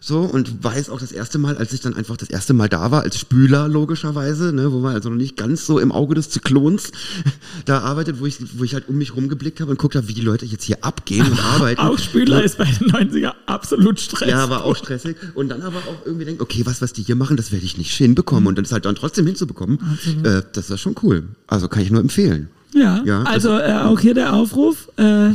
So, und weiß auch das erste Mal, als ich dann einfach das erste Mal da war, als Spüler logischerweise, ne, wo man also noch nicht ganz so im Auge des Zyklons [laughs] da arbeitet, wo ich, wo ich halt um mich rumgeblickt habe und guckt habe, wie die Leute jetzt hier abgehen und [laughs] arbeiten. Auch Spüler ist bei den 90er absolut stressig. Ja, war auch stressig. Und dann aber auch irgendwie denkt, okay, was, was die hier machen, das werde ich nicht hinbekommen. Und dann ist halt dann trotzdem hinzubekommen, äh, das ist schon cool. Also kann ich nur empfehlen. Ja, Ja, also äh, auch hier der Aufruf, äh,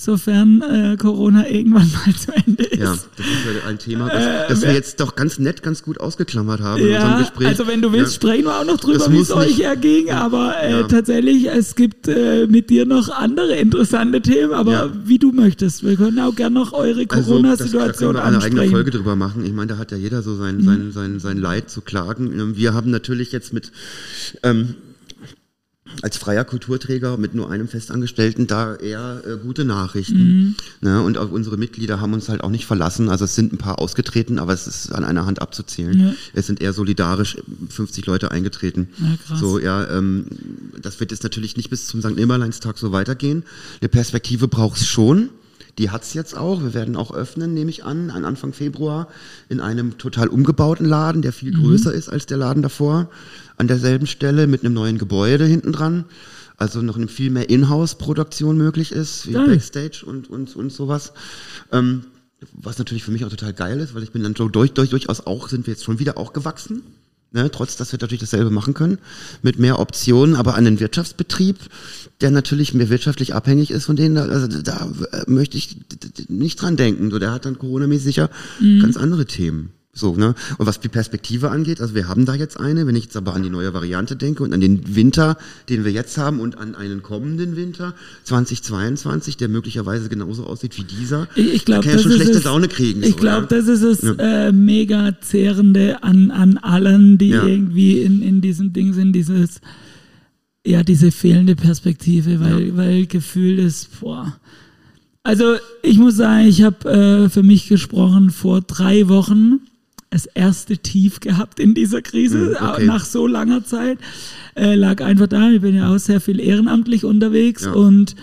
sofern äh, Corona irgendwann [laughs] mal zu Ende ist. Ja, das ist ja ein Thema, das, das wir jetzt doch ganz nett, ganz gut ausgeklammert haben in Ja, unserem Gespräch. also wenn du willst, ja. sprechen wir auch noch drüber, wie es euch erging, aber äh, tatsächlich, es gibt äh, mit dir noch andere interessante Themen, aber wie du möchtest. Wir können auch gerne noch eure Also, das, da Corona-Situation können wir eine eigene ansprechen. Folge drüber machen. Ich meine, da hat ja jeder so sein, sein, sein, sein Leid zu klagen. Ähm, Wir haben natürlich jetzt mit ähm, als freier Kulturträger mit nur einem Festangestellten da eher äh, gute Nachrichten. Ne? Und auch unsere Mitglieder haben uns halt auch nicht verlassen. Also es sind ein paar ausgetreten, aber es ist an einer Hand abzuzählen. Ja. Es sind eher solidarisch 50 Leute eingetreten. Ja. So, ja, ähm, das wird jetzt natürlich nicht bis zum St. Nimmerleinstag so weitergehen. Eine Perspektive braucht es schon. Die hat's jetzt auch. Wir werden auch öffnen, nehme ich an, an Anfang Februar in einem total umgebauten Laden, der viel größer ist als der Laden davor. An derselben Stelle mit einem neuen Gebäude hinten dran. Also noch eine viel mehr Inhouse-Produktion möglich ist, wie Geil. Backstage und, und, und sowas. Ähm, was natürlich für mich auch total geil ist, weil ich bin dann so durch, durch, durchaus auch, sind wir jetzt schon wieder auch gewachsen. Ne, trotz, dass wir natürlich dasselbe machen können, mit mehr Optionen, aber an den Wirtschaftsbetrieb, der natürlich mehr wirtschaftlich abhängig ist von denen, also da möchte ich nicht dran denken. So, der hat dann Corona-mäßig sicher mhm. ganz andere Themen. So, ne? Und was die Perspektive angeht, also wir haben da jetzt eine, wenn ich jetzt aber an die neue Variante denke und an den Winter, den wir jetzt haben und an einen kommenden Winter 2022, der möglicherweise genauso aussieht wie dieser, ich, ich glaub, kann ja schon schlechte Laune kriegen. Ich so, glaube, das ist das ja. äh, mega zehrende an, an allen, die ja. irgendwie in, in diesem Ding sind, dieses, ja, diese fehlende Perspektive, weil, ja. weil Gefühl ist, boah. Also ich muss sagen, ich habe äh, für mich gesprochen vor drei Wochen das erste Tief gehabt in dieser Krise, hm, okay. nach so langer Zeit. Äh, lag einfach da, ich bin ja auch sehr viel ehrenamtlich unterwegs ja. und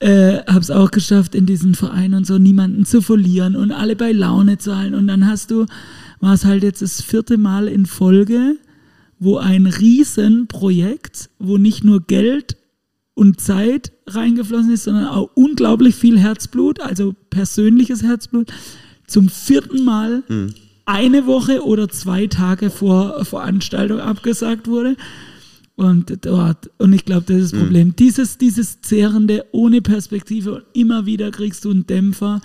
äh, habe es auch geschafft, in diesen Verein und so niemanden zu verlieren und alle bei Laune zu halten. Und dann hast du, war es halt jetzt das vierte Mal in Folge, wo ein Riesenprojekt, wo nicht nur Geld und Zeit reingeflossen ist, sondern auch unglaublich viel Herzblut, also persönliches Herzblut, zum vierten Mal mhm eine Woche oder zwei Tage vor Veranstaltung abgesagt wurde. Und dort, und ich glaube, das ist das mhm. Problem. Dieses, dieses Zehrende ohne Perspektive und immer wieder kriegst du einen Dämpfer.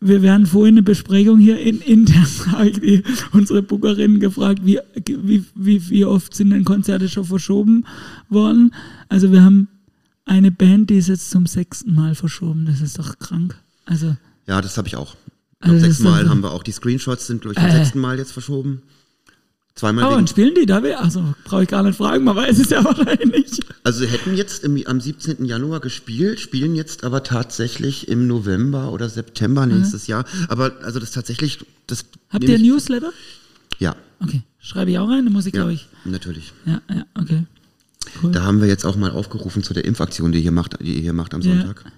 Wir werden vorhin eine Besprechung hier in, intern, habe [laughs] ich die, unsere Bookerinnen gefragt, wie, wie, wie, wie oft sind denn Konzerte schon verschoben worden? Also wir haben eine Band, die ist jetzt zum sechsten Mal verschoben. Das ist doch krank. Also. Ja, das habe ich auch. Also sechsmal haben wir auch die Screenshots sind, glaube ich, zum äh. sechsten Mal jetzt verschoben. Zweimal oh, und spielen die da? Also brauche ich gar nicht fragen, man weiß es ja [laughs] wahrscheinlich. Also sie hätten jetzt im, am 17. Januar gespielt, spielen jetzt aber tatsächlich im November oder September nächstes mhm. Jahr. Aber also das tatsächlich, das. Habt ihr ein Newsletter? Ja. Okay. Schreibe ich auch rein, dann muss ich, ja, glaube ich. Natürlich. Ja, ja, okay. Cool. Da haben wir jetzt auch mal aufgerufen zu der Impfaktion, die ihr hier macht, die ihr hier macht am Sonntag. Ja.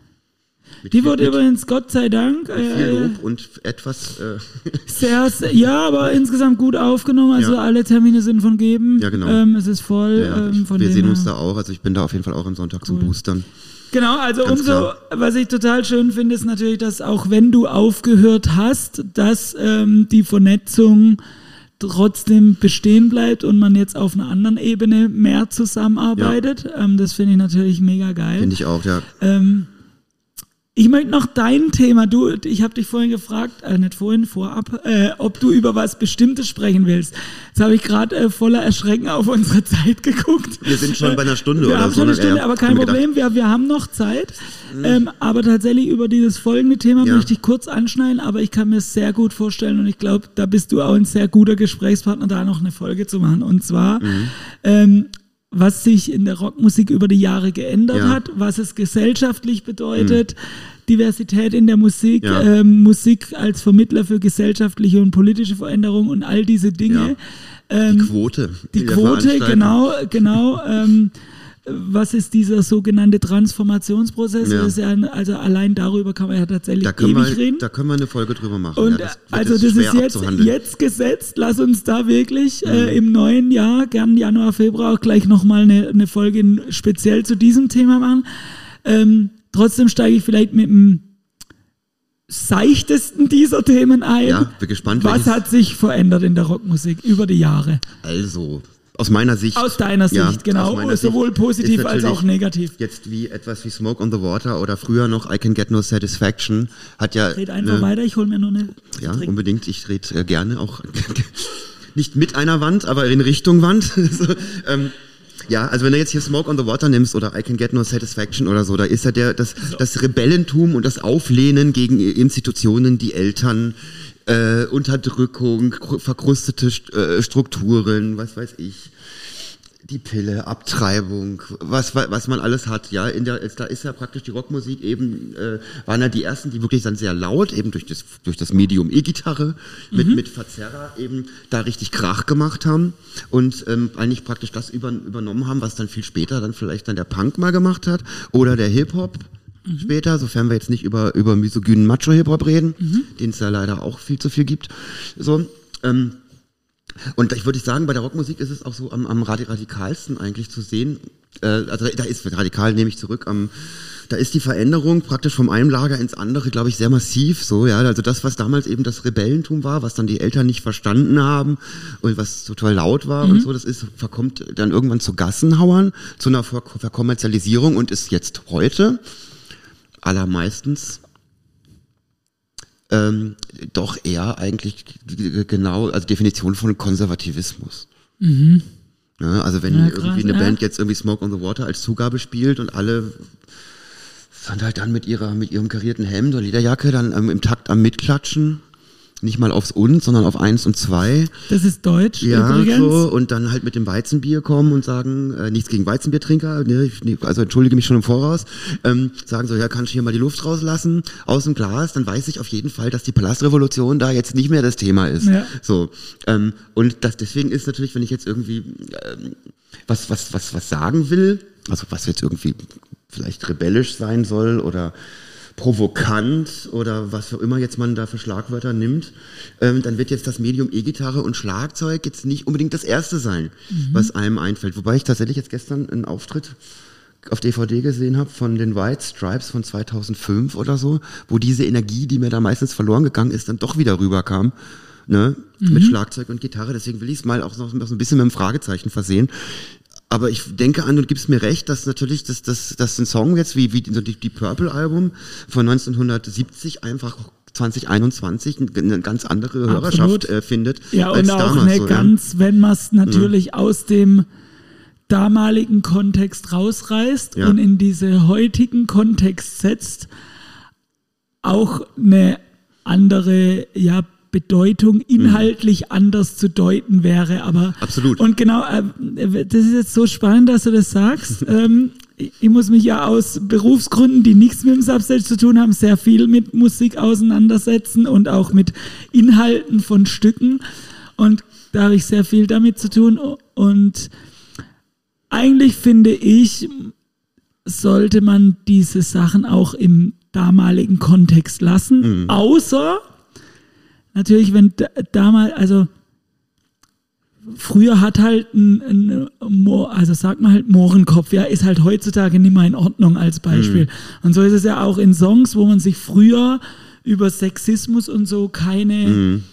Die wurde übrigens, Gott sei Dank. Mit viel äh, Lob und etwas. Äh [laughs] sehr, ja, aber insgesamt gut aufgenommen. Also ja. alle Termine sind von geben. Ja, genau. Ähm, es ist voll. Ja, ähm, wir sehen uns da auch. Also ich bin da auf jeden Fall auch am Sonntag cool. zum Boostern. Genau, also Ganz umso, klar. was ich total schön finde, ist natürlich, dass auch wenn du aufgehört hast, dass ähm, die Vernetzung trotzdem bestehen bleibt und man jetzt auf einer anderen Ebene mehr zusammenarbeitet. Ja. Ähm, das finde ich natürlich mega geil. Finde ich auch, ja. Ähm, ich möchte noch dein Thema, du, ich habe dich vorhin gefragt, äh, nicht vorhin, vorab, äh, ob du über was Bestimmtes sprechen willst. Jetzt habe ich gerade äh, voller Erschrecken auf unsere Zeit geguckt. Wir sind schon bei einer Stunde wir oder haben so. Schon eine Stunde, aber kein Problem, wir, wir haben noch Zeit. Mhm. Ähm, aber tatsächlich über dieses folgende Thema ja. möchte ich kurz anschneiden, aber ich kann mir sehr gut vorstellen und ich glaube, da bist du auch ein sehr guter Gesprächspartner, da noch eine Folge zu machen. Und zwar mhm. ähm, was sich in der Rockmusik über die Jahre geändert ja. hat, was es gesellschaftlich bedeutet, mhm. Diversität in der Musik, ja. ähm, Musik als Vermittler für gesellschaftliche und politische Veränderungen und all diese Dinge. Ja. Ähm, die Quote. Die Quote, genau, genau. [laughs] Ähm, was ist dieser sogenannte Transformationsprozess? Ja. Ja, also allein darüber kann man ja tatsächlich da ewig wir, reden. Da können wir eine Folge drüber machen. Und ja, das also das ist jetzt, jetzt gesetzt. Lass uns da wirklich äh, mhm. äh, im neuen Jahr, gern Januar, Februar, auch gleich nochmal eine, eine Folge speziell zu diesem Thema machen. Ähm, trotzdem steige ich vielleicht mit dem seichtesten dieser Themen ein. Ja, bin gespannt. Was hat sich verändert in der Rockmusik über die Jahre? Also, aus meiner Sicht. Aus deiner Sicht, ja, genau. Sowohl Sicht positiv als auch negativ. Jetzt wie etwas wie Smoke on the Water oder früher noch I Can Get No Satisfaction hat ja. Red einfach eine, weiter, ich hole mir nur eine. Ja, Trink. unbedingt. Ich rede äh, gerne auch. [laughs] nicht mit einer Wand, aber in Richtung Wand. [laughs] so, ähm, ja, also wenn du jetzt hier Smoke on the Water nimmst oder I Can Get No Satisfaction oder so, da ist ja der, das, das Rebellentum und das Auflehnen gegen Institutionen, die Eltern, äh, Unterdrückung, verkrustete äh, Strukturen, was weiß ich. Die Pille, Abtreibung, was, was man alles hat, ja, in der, da ist ja praktisch die Rockmusik eben, äh, waren ja die ersten, die wirklich dann sehr laut, eben durch das, durch das Medium E-Gitarre, mit, mhm. mit Verzerrer eben da richtig Krach gemacht haben und ähm, eigentlich praktisch das über, übernommen haben, was dann viel später dann vielleicht dann der Punk mal gemacht hat oder der Hip-Hop, mhm. später, sofern wir jetzt nicht über, über misogynen Macho-Hip-Hop reden, mhm. den es ja leider auch viel zu viel gibt. So, ähm, und ich würde sagen, bei der Rockmusik ist es auch so am, am radikalsten eigentlich zu sehen. Äh, also da ist radikal, nehme ich zurück, am da ist die Veränderung praktisch vom einen Lager ins andere, glaube ich, sehr massiv. So, ja, also das, was damals eben das Rebellentum war, was dann die Eltern nicht verstanden haben und was total laut war mhm. und so, das ist verkommt dann irgendwann zu Gassenhauern, zu einer Ver Verkommerzialisierung und ist jetzt heute allermeistens ähm, doch eher eigentlich genau, also Definition von Konservativismus. Mhm. Ja, also wenn ja, krass, irgendwie eine ja. Band jetzt irgendwie Smoke on the Water als Zugabe spielt und alle sind halt dann mit ihrer mit ihrem karierten Hemd oder Lederjacke dann ähm, im Takt am mitklatschen nicht mal aufs und, sondern auf eins und zwei. Das ist Deutsch ja, übrigens. So, und dann halt mit dem Weizenbier kommen und sagen, äh, nichts gegen Weizenbiertrinker, ne, also entschuldige mich schon im Voraus, ähm, sagen so, ja, kannst du hier mal die Luft rauslassen aus dem Glas, dann weiß ich auf jeden Fall, dass die Palastrevolution da jetzt nicht mehr das Thema ist. Ja. So, ähm, und das, deswegen ist natürlich, wenn ich jetzt irgendwie ähm, was, was, was, was sagen will, also was jetzt irgendwie vielleicht rebellisch sein soll oder provokant oder was auch immer jetzt man da für Schlagwörter nimmt, ähm, dann wird jetzt das Medium E-Gitarre und Schlagzeug jetzt nicht unbedingt das erste sein, mhm. was einem einfällt. Wobei ich tatsächlich jetzt gestern einen Auftritt auf DVD gesehen habe von den White Stripes von 2005 oder so, wo diese Energie, die mir da meistens verloren gegangen ist, dann doch wieder rüberkam. Ne, mhm. mit Schlagzeug und Gitarre. Deswegen will ich es mal auch noch, noch so ein bisschen mit einem Fragezeichen versehen. Aber ich denke an, und gibst mir recht, dass natürlich dass, dass, dass ein Song jetzt wie, wie die, die Purple-Album von 1970 einfach 2021 eine ganz andere Hörerschaft äh, findet. Ja, und auch damals, eine so, ganz, ja. wenn man es natürlich ja. aus dem damaligen Kontext rausreißt ja. und in diese heutigen Kontext setzt, auch eine andere ja, Bedeutung inhaltlich mhm. anders zu deuten wäre. Aber absolut. Und genau, äh, das ist jetzt so spannend, dass du das sagst. [laughs] ähm, ich muss mich ja aus Berufsgründen, die nichts mit dem Substage zu tun haben, sehr viel mit Musik auseinandersetzen und auch mit Inhalten von Stücken. Und da habe ich sehr viel damit zu tun. Und eigentlich finde ich, sollte man diese Sachen auch im damaligen Kontext lassen, mhm. außer natürlich, wenn damals, also früher hat halt ein, ein also sagt man halt Mohrenkopf, ja, ist halt heutzutage nicht mehr in Ordnung als Beispiel. Mhm. Und so ist es ja auch in Songs, wo man sich früher über Sexismus und so keine mhm.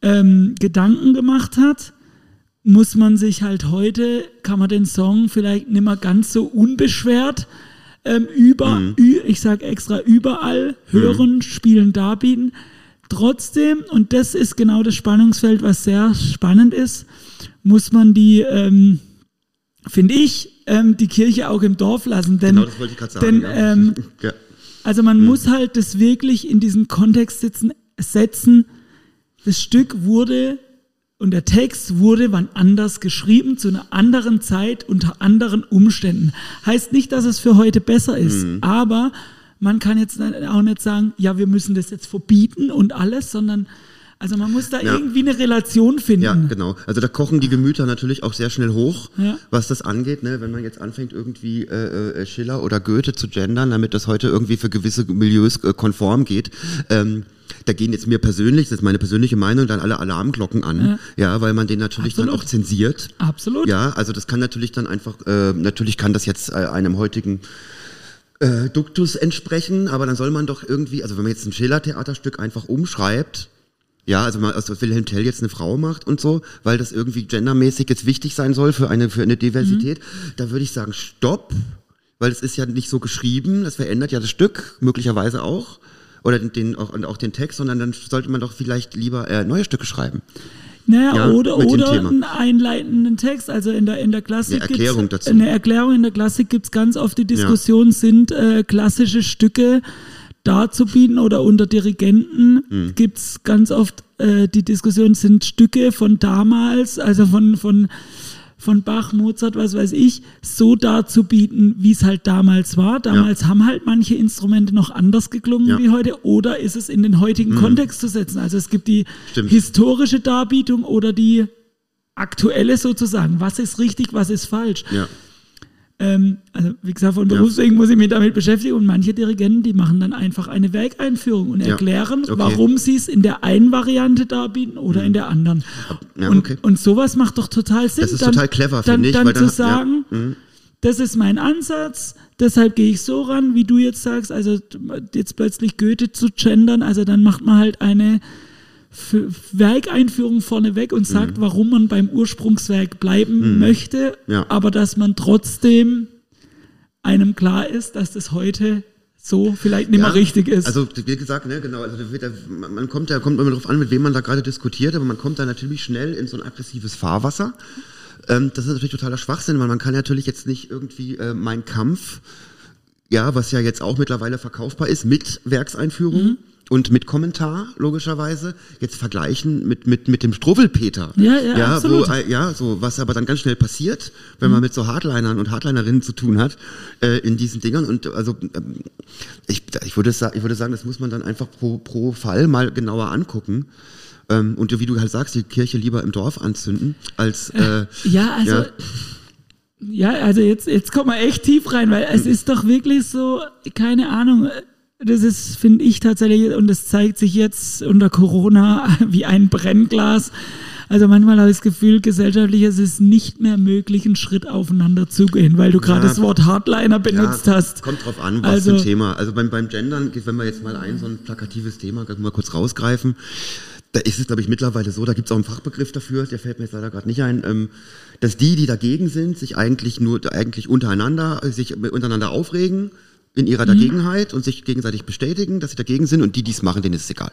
ähm, Gedanken gemacht hat, muss man sich halt heute, kann man den Song vielleicht nicht mehr ganz so unbeschwert ähm, über, mhm. ich sag extra überall hören, mhm. spielen, darbieten. Trotzdem, und das ist genau das Spannungsfeld, was sehr spannend ist, muss man die, ähm, finde ich, ähm, die Kirche auch im Dorf lassen. Denn, genau, das wollte ich gerade sagen. Denn, ja. ähm, [laughs] ja. Also man mhm. muss halt das wirklich in diesen Kontext sitzen, setzen. Das Stück wurde und der Text wurde wann anders geschrieben, zu einer anderen Zeit, unter anderen Umständen. Heißt nicht, dass es für heute besser ist, mhm. aber man kann jetzt auch nicht sagen, ja, wir müssen das jetzt verbieten und alles, sondern also man muss da ja. irgendwie eine Relation finden. Ja, genau. Also da kochen die Gemüter natürlich auch sehr schnell hoch, ja. was das angeht. Ne? Wenn man jetzt anfängt, irgendwie äh, äh, Schiller oder Goethe zu gendern, damit das heute irgendwie für gewisse Milieus äh, konform geht. Ähm, da gehen jetzt mir persönlich, das ist meine persönliche Meinung, dann alle Alarmglocken an, ja, ja weil man den natürlich Absolut. dann auch zensiert. Absolut. Ja, also das kann natürlich dann einfach, äh, natürlich kann das jetzt äh, einem heutigen äh, Duktus entsprechen, aber dann soll man doch irgendwie, also wenn man jetzt ein Schiller-Theaterstück einfach umschreibt, ja, also mal aus Wilhelm Tell jetzt eine Frau macht und so, weil das irgendwie gendermäßig jetzt wichtig sein soll für eine, für eine Diversität, mhm. da würde ich sagen, stopp, weil es ist ja nicht so geschrieben, das verändert ja das Stück, möglicherweise auch, oder den, auch, auch den Text, sondern dann sollte man doch vielleicht lieber äh, neue Stücke schreiben. Naja, ja, oder, oder einen einleitenden Text. Also in der, in der Klassik. Eine Erklärung dazu. Eine Erklärung in der Klassik gibt es ganz oft die Diskussion, ja. sind äh, klassische Stücke darzubieten oder unter Dirigenten hm. gibt es ganz oft äh, die Diskussion, sind Stücke von damals, also von, von von Bach, Mozart, was weiß ich, so darzubieten, wie es halt damals war. Damals ja. haben halt manche Instrumente noch anders geklungen ja. wie heute. Oder ist es in den heutigen mhm. Kontext zu setzen? Also es gibt die Stimmt. historische Darbietung oder die aktuelle sozusagen. Was ist richtig, was ist falsch? Ja. Ähm, also wie gesagt, von Berufswegen ja. muss ich mich damit beschäftigen und manche Dirigenten, die machen dann einfach eine Werkeinführung und erklären, ja. okay. warum sie es in der einen Variante darbieten oder mhm. in der anderen. Ja, und, okay. und sowas macht doch total Sinn. Das ist dann, total clever, finde ich. Dann, dann zu sagen, mhm. das ist mein Ansatz, deshalb gehe ich so ran, wie du jetzt sagst, also jetzt plötzlich Goethe zu gendern, also dann macht man halt eine Werkeinführung vorneweg und sagt, mhm. warum man beim Ursprungswerk bleiben mhm. möchte, ja. aber dass man trotzdem einem klar ist, dass das heute so vielleicht nicht ja, mehr richtig ist. Also wie gesagt, ne, genau, also da, man kommt da kommt immer darauf an, mit wem man da gerade diskutiert, aber man kommt da natürlich schnell in so ein aggressives Fahrwasser. Ähm, das ist natürlich totaler Schwachsinn, weil man kann natürlich jetzt nicht irgendwie äh, mein Kampf, ja, was ja jetzt auch mittlerweile verkaufbar ist, mit Werkseinführung. Mhm und mit Kommentar logischerweise jetzt vergleichen mit mit mit dem Struffelpeter. Ja, ja, ja, absolut. Wo, äh, ja, so was aber dann ganz schnell passiert, wenn mhm. man mit so Hardlinern und Hardlinerinnen zu tun hat äh, in diesen Dingern und also ähm, ich, ich würde sagen, ich würde sagen, das muss man dann einfach pro pro Fall mal genauer angucken. Ähm, und wie du halt sagst, die Kirche lieber im Dorf anzünden als äh, ja, also ja. Ja, also jetzt, jetzt kommen wir echt tief rein, weil es ist doch wirklich so, keine Ahnung, das ist, finde ich tatsächlich, und das zeigt sich jetzt unter Corona [laughs] wie ein Brennglas. Also manchmal habe ich das Gefühl, gesellschaftlich ist es nicht mehr möglich, einen Schritt aufeinander zu gehen, weil du gerade ja, das Wort Hardliner benutzt ja, hast. Kommt drauf an, was also, ein Thema. Also beim, beim Gendern, wenn wir jetzt mal ein so ein plakatives Thema mal kurz rausgreifen, da ist es, glaube ich, mittlerweile so, da gibt es auch einen Fachbegriff dafür, der fällt mir jetzt leider gerade nicht ein, ähm, dass die, die dagegen sind, sich eigentlich nur eigentlich untereinander, sich untereinander aufregen in ihrer mhm. Dagegenheit und sich gegenseitig bestätigen, dass sie dagegen sind und die, die es machen, denen ist es egal,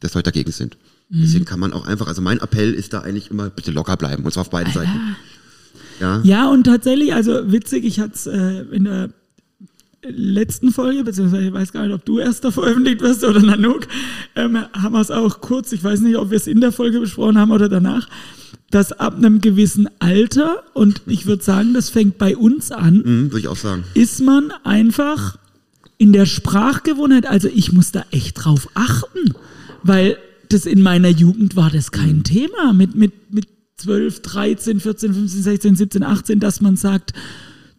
dass sie dagegen sind. Mhm. Deswegen kann man auch einfach, also mein Appell ist da eigentlich immer, bitte locker bleiben und zwar auf beiden Seiten. Ja. ja, und tatsächlich, also witzig, ich hatte es äh, in der letzten Folge, beziehungsweise ich weiß gar nicht, ob du erst da veröffentlicht wirst oder Nanook, ähm, haben wir es auch kurz, ich weiß nicht, ob wir es in der Folge besprochen haben oder danach, dass ab einem gewissen Alter, und ich würde sagen, das fängt bei uns an, mhm, würde ich auch sagen, ist man einfach in der Sprachgewohnheit, also ich muss da echt drauf achten, weil das in meiner Jugend war das kein mhm. Thema mit, mit, mit 12, 13, 14, 15, 16, 17, 18, dass man sagt,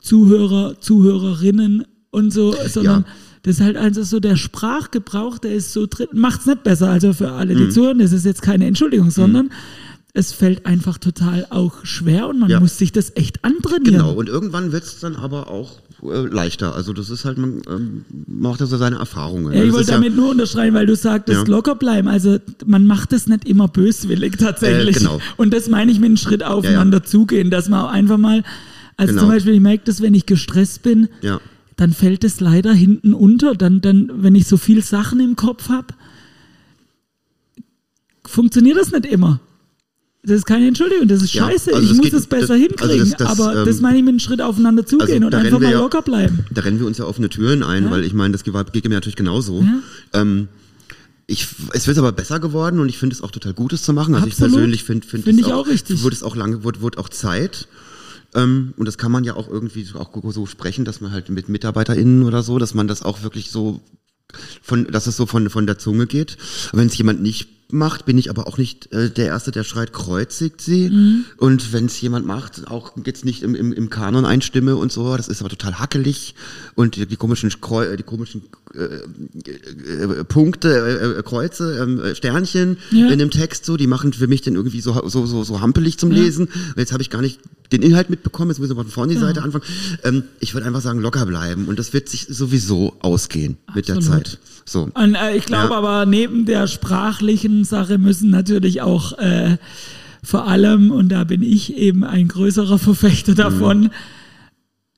Zuhörer, Zuhörerinnen und so, sondern ja. das ist halt einfach so der Sprachgebrauch, der ist so drin, macht es nicht besser, also für alle, die mhm. zuhören, das ist jetzt keine Entschuldigung, sondern mhm es fällt einfach total auch schwer und man ja. muss sich das echt antrainieren. Genau, und irgendwann wird es dann aber auch äh, leichter. Also das ist halt, man ähm, macht also seine Erfahrungen. Ja, ich wollte damit ja, nur unterschreiben, weil du sagtest, ja. locker bleiben. Also man macht das nicht immer böswillig tatsächlich. Äh, genau. Und das meine ich mit einem Schritt aufeinander zugehen, dass man auch einfach mal, also genau. zum Beispiel, ich merke das, wenn ich gestresst bin, dann fällt es leider hinten unter. Dann, dann, wenn ich so viel Sachen im Kopf habe, funktioniert das nicht immer. Das ist keine Entschuldigung, das ist scheiße. Ja, also ich muss es besser das, also hinkriegen. Also das, das, aber ähm, das meine ich mit einem Schritt aufeinander zugehen also und einfach mal ja, locker bleiben. Da rennen wir uns ja offene Türen ein, ja. weil ich meine, das geht mir natürlich genauso. Ähm, ich, es wird aber besser geworden und ich finde es auch total Gutes zu machen. Also Absolut. ich persönlich finde finde find ich auch, auch richtig. Wurde es auch lange, wurde, wurde auch Zeit. Ähm, und das kann man ja auch irgendwie auch so sprechen, dass man halt mit MitarbeiterInnen oder so, dass man das auch wirklich so von, dass es so von, von der Zunge geht. Wenn es jemand nicht macht, bin ich aber auch nicht äh, der Erste, der schreit, kreuzigt sie. Mhm. Und wenn es jemand macht, auch jetzt nicht im, im, im Kanon einstimme und so, das ist aber total hackelig. Und die, die komischen, Kreu die komischen äh, äh, Punkte, äh, äh Kreuze, ähm, äh, Sternchen ja. in dem Text so, die machen für mich den irgendwie so, so, so, so hampelig zum ja. Lesen. Und jetzt habe ich gar nicht den Inhalt mitbekommen, jetzt müssen wir von vorne die ja. Seite anfangen. Ähm, ich würde einfach sagen, locker bleiben. Und das wird sich sowieso ausgehen Absolut. mit der Zeit. So. Und äh, ich glaube aber, neben der sprachlichen Sache müssen natürlich auch äh, vor allem, und da bin ich eben ein größerer Verfechter davon, mhm.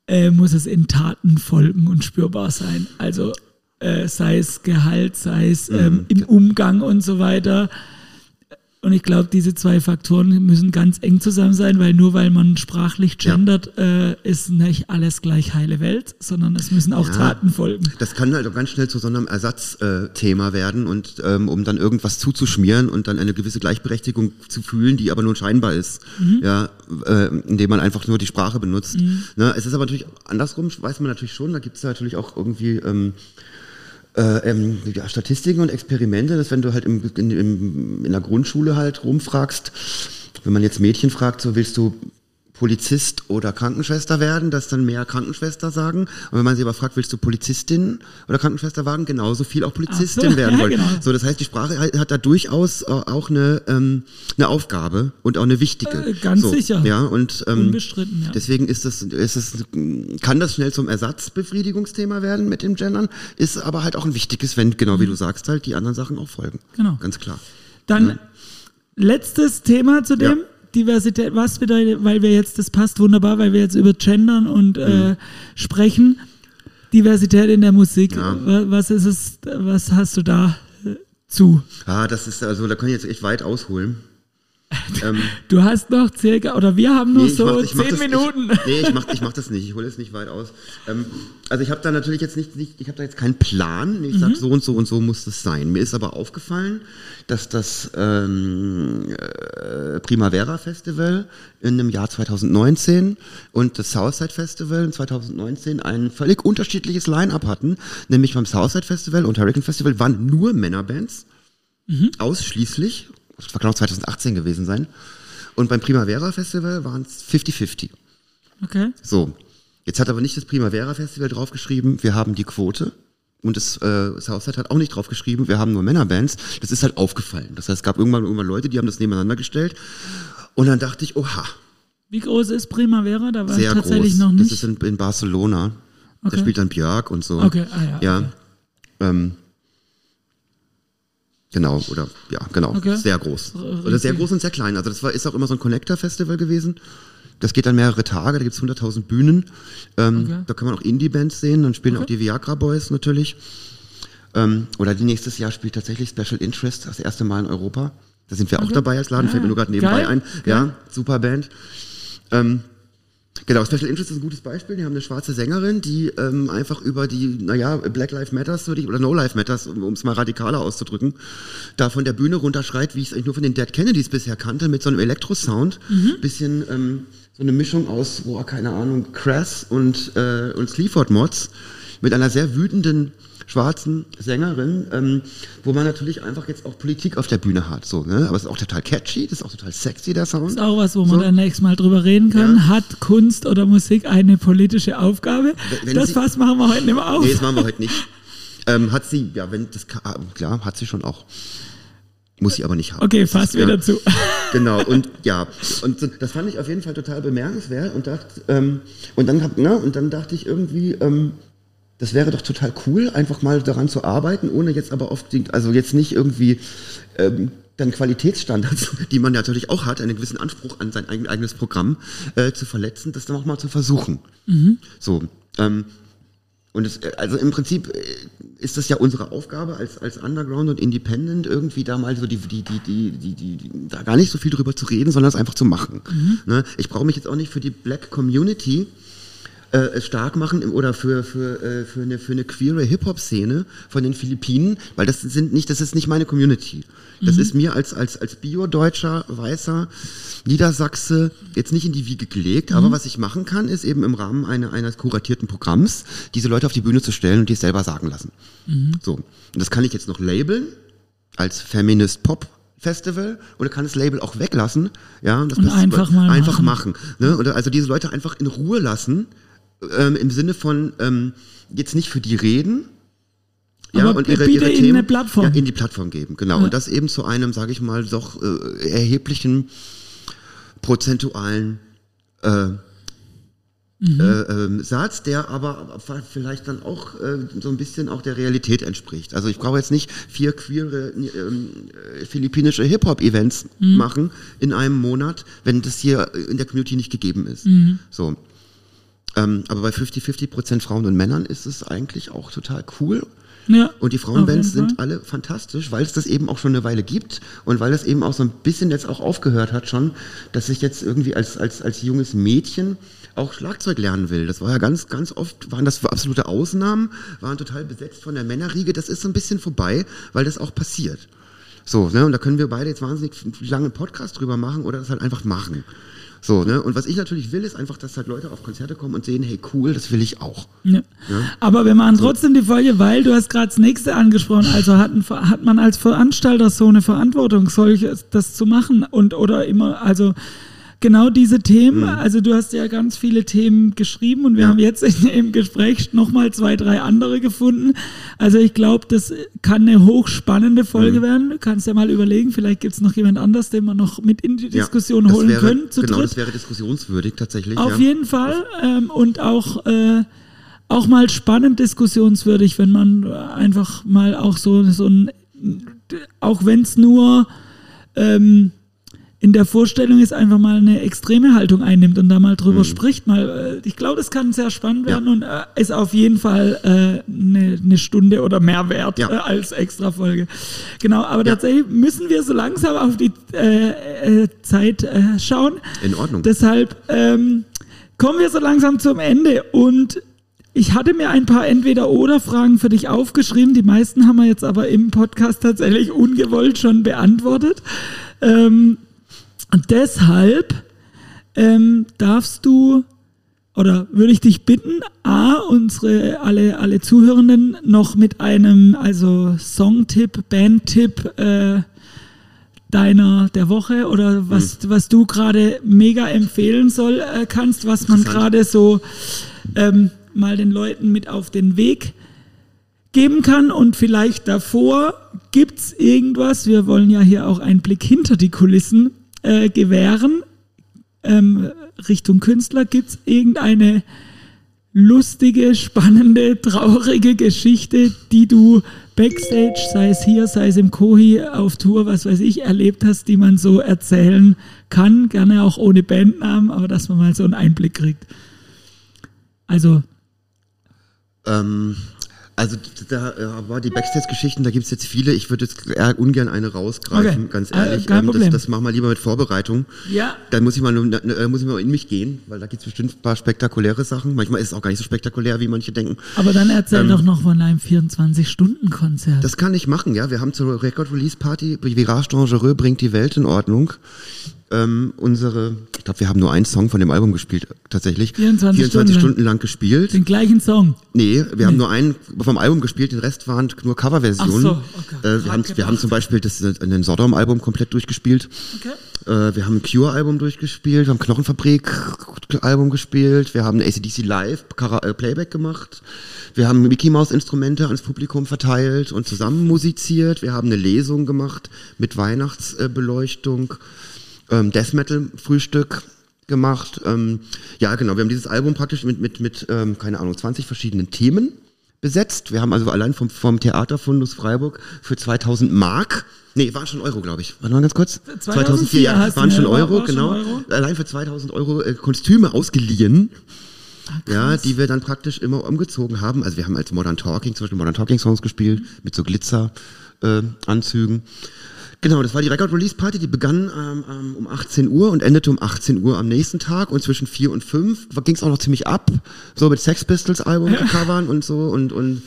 äh, muss es in Taten folgen und spürbar sein. Also äh, sei es Gehalt, sei es ähm, mhm. im Umgang und so weiter. Und ich glaube, diese zwei Faktoren müssen ganz eng zusammen sein, weil nur weil man sprachlich gendert, ja. äh, ist nicht alles gleich heile Welt, sondern es müssen auch ja, Taten folgen. Das kann halt auch ganz schnell zu so einem Ersatzthema äh, werden und ähm, um dann irgendwas zuzuschmieren und dann eine gewisse Gleichberechtigung zu fühlen, die aber nur scheinbar ist, mhm. ja, äh, indem man einfach nur die Sprache benutzt. Mhm. Ne, es ist aber natürlich andersrum, weiß man natürlich schon, da gibt es natürlich auch irgendwie ähm, äh, ähm, ja, Statistiken und Experimente, dass wenn du halt im, in, im, in der Grundschule halt rumfragst, wenn man jetzt Mädchen fragt, so willst du Polizist oder Krankenschwester werden, dass dann mehr Krankenschwester sagen. Und wenn man sie aber fragt, willst du Polizistin oder Krankenschwester werden, genauso viel auch Polizistin so, [laughs] werden ja, wollen. genau. So, das heißt, die Sprache hat da durchaus äh, auch eine, ähm, eine Aufgabe und auch eine wichtige. Äh, ganz so, sicher. Ja, und ähm, Unbestritten, ja. deswegen ist das, ist das, kann das schnell zum Ersatzbefriedigungsthema werden mit dem Gendern, ist aber halt auch ein wichtiges, wenn, genau wie du sagst, halt die anderen Sachen auch folgen. Genau. Ganz klar. Dann letztes Thema zu dem. Ja. Diversität, was bedeutet, weil wir jetzt, das passt wunderbar, weil wir jetzt über Gendern und Mhm. äh, sprechen. Diversität in der Musik. Ja. Wa- Was ist es, was hast du da äh, zu? Ah, das ist, also da kann ich jetzt echt weit ausholen. [laughs] ähm, Du hast noch circa, oder wir haben noch Nee, so mach- zehn das- Minuten. Ich, nee, ich mach, ich mach das nicht. Ich hole es nicht weit aus. Ähm, also ich habe da natürlich jetzt nicht, nicht ich habe da jetzt keinen Plan. Ich Mhm. sag so und so und so muss das sein. Mir ist aber aufgefallen, dass das ähm, äh, Primavera Festival in dem Jahr 2019 und das Southside Festival in 2019 ein völlig unterschiedliches Line-up hatten. Nämlich beim Southside Festival und Hurricane Festival waren nur Männerbands. Ausschließlich. Das war genau 2018 gewesen sein. Und beim Primavera Festival waren es 50-50. Okay. So. Jetzt hat aber nicht das Primavera Festival draufgeschrieben, wir haben die Quote. Und das äh, Southside hat auch nicht draufgeschrieben, wir haben nur Männerbands. Das ist halt aufgefallen. Das heißt, es gab irgendwann, irgendwann Leute, die haben das nebeneinander gestellt. Und dann dachte ich, oha, Wie groß ist Primavera? Da war ich sehr tatsächlich groß. noch Das nicht. ist in, in Barcelona. Okay. Da spielt dann Björk und so. Okay, ah ja, Ja. okay. Ähm, genau, oder ja, genau. Okay. Sehr groß. R- Oder sehr groß und sehr klein. Also das war, ist auch immer so ein Connector-Festival gewesen. Das geht dann mehrere Tage, da gibt's 100.000 Bühnen. Ähm, Okay. Da kann man auch Indie-Bands sehen, dann spielen Okay. auch die Viagra Boys natürlich. Ähm, oder die nächstes Jahr spielt tatsächlich Special Interest, das erste Mal in Europa. Da sind wir auch dabei als Laden, Ah, fällt mir nur gerade nebenbei geil, ein. Ja, super Band. Ähm, Genau, Special Interest ist ein gutes Beispiel. Die haben eine schwarze Sängerin, die ähm, einfach über die, naja, Black Lives Matters würde ich, oder No Lives Matters, um es mal radikaler auszudrücken, da von der Bühne runterschreit, wie ich es eigentlich nur von den Dead Kennedys bisher kannte, mit so einem Elektrosound. Bisschen ähm, so eine Mischung aus, boah, keine Ahnung, Crass und, äh, und Sleaford Mods mit einer sehr wütenden schwarzen Sängerin, ähm, wo man natürlich einfach jetzt auch Politik auf der Bühne hat. So, ne? Aber es ist auch total catchy, das ist auch total sexy, der Sound. ist auch was, wo man So. dann nächstes Mal drüber reden kann. Ja. Hat Kunst oder Musik eine politische Aufgabe? Wenn das sie- Fass machen wir heute nicht mehr auf. Nee, das machen wir heute nicht. Ähm, hat sie, ja, wenn das ah, klar, hat sie schon auch. Muss sie aber nicht haben. Okay, Fass Ja. wieder zu. [laughs] Genau, und ja, und das fand ich auf jeden Fall total bemerkenswert und dachte, ähm, und dann hab, ne, und dann dachte ich irgendwie, ähm, das wäre doch total cool, einfach mal daran zu arbeiten, ohne jetzt aber oft, die, also jetzt nicht irgendwie ähm, dann Qualitätsstandards, [laughs] die man natürlich auch hat, einen gewissen Anspruch an sein eigen, eigenes Programm äh, zu verletzen, das dann auch mal zu versuchen. So, ähm, und es, äh, also im Prinzip äh, ist das ja unsere Aufgabe als, als Underground und Independent irgendwie da mal so die, die, die, die, die, die, die da gar nicht so viel drüber zu reden, sondern es einfach zu machen. Ne? Ich brauche mich jetzt auch nicht für die Black Community äh, stark machen im- oder für, für, äh, für eine, für eine queere Hip-Hop-Szene von den Philippinen, weil das sind nicht, das ist nicht meine Community. Das ist mir als, als, als Bio-Deutscher, Weißer, Niedersachse jetzt nicht in die Wiege gelegt, aber was ich machen kann, ist eben im Rahmen einer, eines kuratierten Programms diese Leute auf die Bühne zu stellen und die es selber sagen lassen. So. Und das kann ich jetzt noch labeln als Feminist Pop Festival oder kann das Label auch weglassen, ja, und das Und einfach mal einfach machen. machen. ne? Oder also diese Leute einfach in Ruhe lassen, ähm, im Sinne von ähm, jetzt nicht für die reden, ja, Aber und ihre, ihre Themen Plattform. Ja, in die Plattform geben, genau. Ja. Und das eben zu einem, sage ich mal, doch äh, erheblichen prozentualen äh, Mhm. äh, ähm, Satz, der aber vielleicht dann auch äh, so ein bisschen auch der Realität entspricht. Also ich brauche jetzt nicht vier queere ähm, äh, philippinische Hip-Hop-Events Mhm. machen in einem Monat, wenn das hier in der Community nicht gegeben ist. Mhm. So. Ähm, aber bei 50-50 Prozent Frauen und Männern ist es eigentlich auch total cool. Ja, Und die Frauenbands sind alle fantastisch, weil es das eben auch schon eine Weile gibt und weil es eben auch so ein bisschen jetzt auch aufgehört hat schon, dass ich jetzt irgendwie als, als, als junges Mädchen auch Schlagzeug lernen will. Das war ja ganz, ganz oft, waren das absolute Ausnahmen, waren total besetzt von der Männerriege. Das ist so ein bisschen vorbei, weil das auch passiert. So, ne, und da können wir beide jetzt wahnsinnig lange einen Podcast drüber machen oder das halt einfach machen. So, ne, und was ich natürlich will, ist einfach, dass halt Leute auf Konzerte kommen und sehen, hey, cool, das will ich auch. Ja. Aber wir machen trotzdem die Folge, weil du hast gerade das nächste angesprochen. Also hat, ein, hat man als Veranstalter so eine Verantwortung, solches das zu machen und oder immer, also genau diese Themen. Also du hast ja ganz viele Themen geschrieben und wir Ja. haben jetzt in, im Gespräch nochmal zwei, drei andere gefunden. Also ich glaube, das kann eine hochspannende Folge Mhm. werden. Du kannst ja mal überlegen, vielleicht gibt es noch jemand anders, den wir noch mit in die Diskussion das holen wäre, können zu Genau, dritt. das wäre diskussionswürdig tatsächlich. Auf ja. jeden Fall. Ähm, und auch, äh, auch mal spannend diskussionswürdig, wenn man einfach mal auch so, so ein, auch wenn es nur ähm, in der Vorstellung ist, einfach mal eine extreme Haltung einnimmt und da mal drüber spricht. Mal, äh, ich glaube, das kann sehr spannend Mhm. Ja. werden und äh, ist auf jeden Fall äh, eine, eine Stunde oder mehr wert Ja. äh, als Extra-Folge. Genau, aber Ja. tatsächlich müssen wir so langsam auf die äh, äh, Zeit äh, schauen. In Ordnung. Deshalb ähm, kommen wir so langsam zum Ende und ich hatte mir ein paar Entweder-Oder-Fragen für dich aufgeschrieben. Die meisten haben wir jetzt aber im Podcast tatsächlich ungewollt schon beantwortet. Ähm, und deshalb ähm, darfst du oder würde ich dich bitten, A, unsere alle, alle Zuhörenden noch mit einem, also Songtipp, Bandtipp äh, deiner der Woche oder was, was du gerade mega empfehlen soll äh, kannst, was man gerade so ähm, mal den Leuten mit auf den Weg geben kann. Und vielleicht davor gibt's irgendwas, wir wollen ja hier auch einen Blick hinter die Kulissen äh, gewähren, ähm, Richtung Künstler, gibt's irgendeine lustige, spannende, traurige Geschichte, die du backstage, sei es hier, sei es im Kohi auf Tour, was weiß ich, erlebt hast, die man so erzählen kann, gerne auch ohne Bandnamen, aber dass man mal so einen Einblick kriegt. Also, Ähm, also da äh, war die Backstage-Geschichten, da gibt es jetzt viele. Ich würde jetzt eher ungern eine rausgreifen, Okay. ganz Äh, ehrlich. kein Ähm, Problem. das, das machen wir lieber mit Vorbereitung. ja, Da muss ich mal, äh, muss ich mal in mich gehen, weil da gibt es bestimmt ein paar spektakuläre Sachen. Manchmal ist es auch gar nicht so spektakulär, wie manche denken. aber dann erzähl doch noch von einem 24-Stunden-Konzert. Ähm, Das kann ich machen, ja. Wir haben zur Record-Release-Party, Virage Dangereux bringt die Welt in Ordnung. Ähm, unsere, ich glaube, wir haben nur einen Song von dem Album gespielt, tatsächlich. 24 Stunden, Stunden Stunden lang gespielt. Den gleichen Song. Nee, wir haben nur einen vom Album gespielt, den Rest waren nur Coverversionen. So, okay. äh, wir, haben, wir haben zum Beispiel das äh, ein Sodom-Album komplett durchgespielt. Okay. Äh, wir haben ein Cure-Album durchgespielt, wir haben Knochenfabrik-Album gespielt, wir haben ein ACDC Live äh, Playback gemacht, wir haben Mickey Mouse Instrumente ans Publikum verteilt und zusammen musiziert, wir haben eine Lesung gemacht mit Weihnachtsbeleuchtung, ähm, Death Metal Frühstück gemacht. Ähm, ja, genau, wir haben dieses Album praktisch mit, mit, mit ähm, keine Ahnung, 20 verschiedenen Themen besetzt. Wir haben also allein vom, vom Theaterfundus Freiburg für 2000 Mark, nee, waren schon Euro, glaube ich. Warte mal ganz kurz. 2004 ja, hast waren schon Euro, war schon genau. Euro? Allein für 2000 Euro äh, Kostüme ausgeliehen. Ja, die wir dann praktisch immer umgezogen haben. Also wir haben als Modern Talking zum Beispiel Modern Talking Songs gespielt mit so Glitzer äh, Anzügen. Genau, das war die Record Release Party, die begann ähm, ähm, um 18 Uhr und endete um 18 Uhr am nächsten Tag und zwischen 4 und 5 ging es auch noch ziemlich ab, so mit Sex Pistols Album [laughs] covern und so und und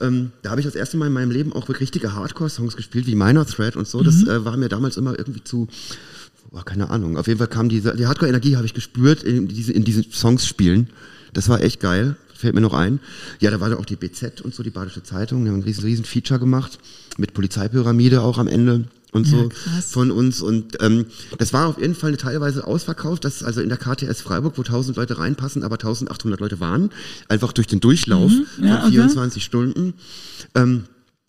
ähm, da habe ich das erste Mal in meinem Leben auch wirklich richtige Hardcore-Songs gespielt, wie Minor Threat und so. Das äh, war mir damals immer irgendwie zu, oh, keine Ahnung. Auf jeden Fall kam diese, die Hardcore-Energie habe ich gespürt in, diese, in diesen Songs spielen. Das war echt geil. Fällt mir noch ein. Ja, da war da auch die BZ und so, die Badische Zeitung. Die haben ein riesen, riesen Feature gemacht. Mit Polizeipyramide auch am Ende und Ja, so krass. von uns. Und ähm, das war auf jeden Fall eine teilweise ausverkauft. Das ist also in der KTS Freiburg, wo 1000 Leute reinpassen, aber 1800 Leute waren. Einfach durch den Durchlauf Mhm. ja, von okay. 24 Stunden. Ähm,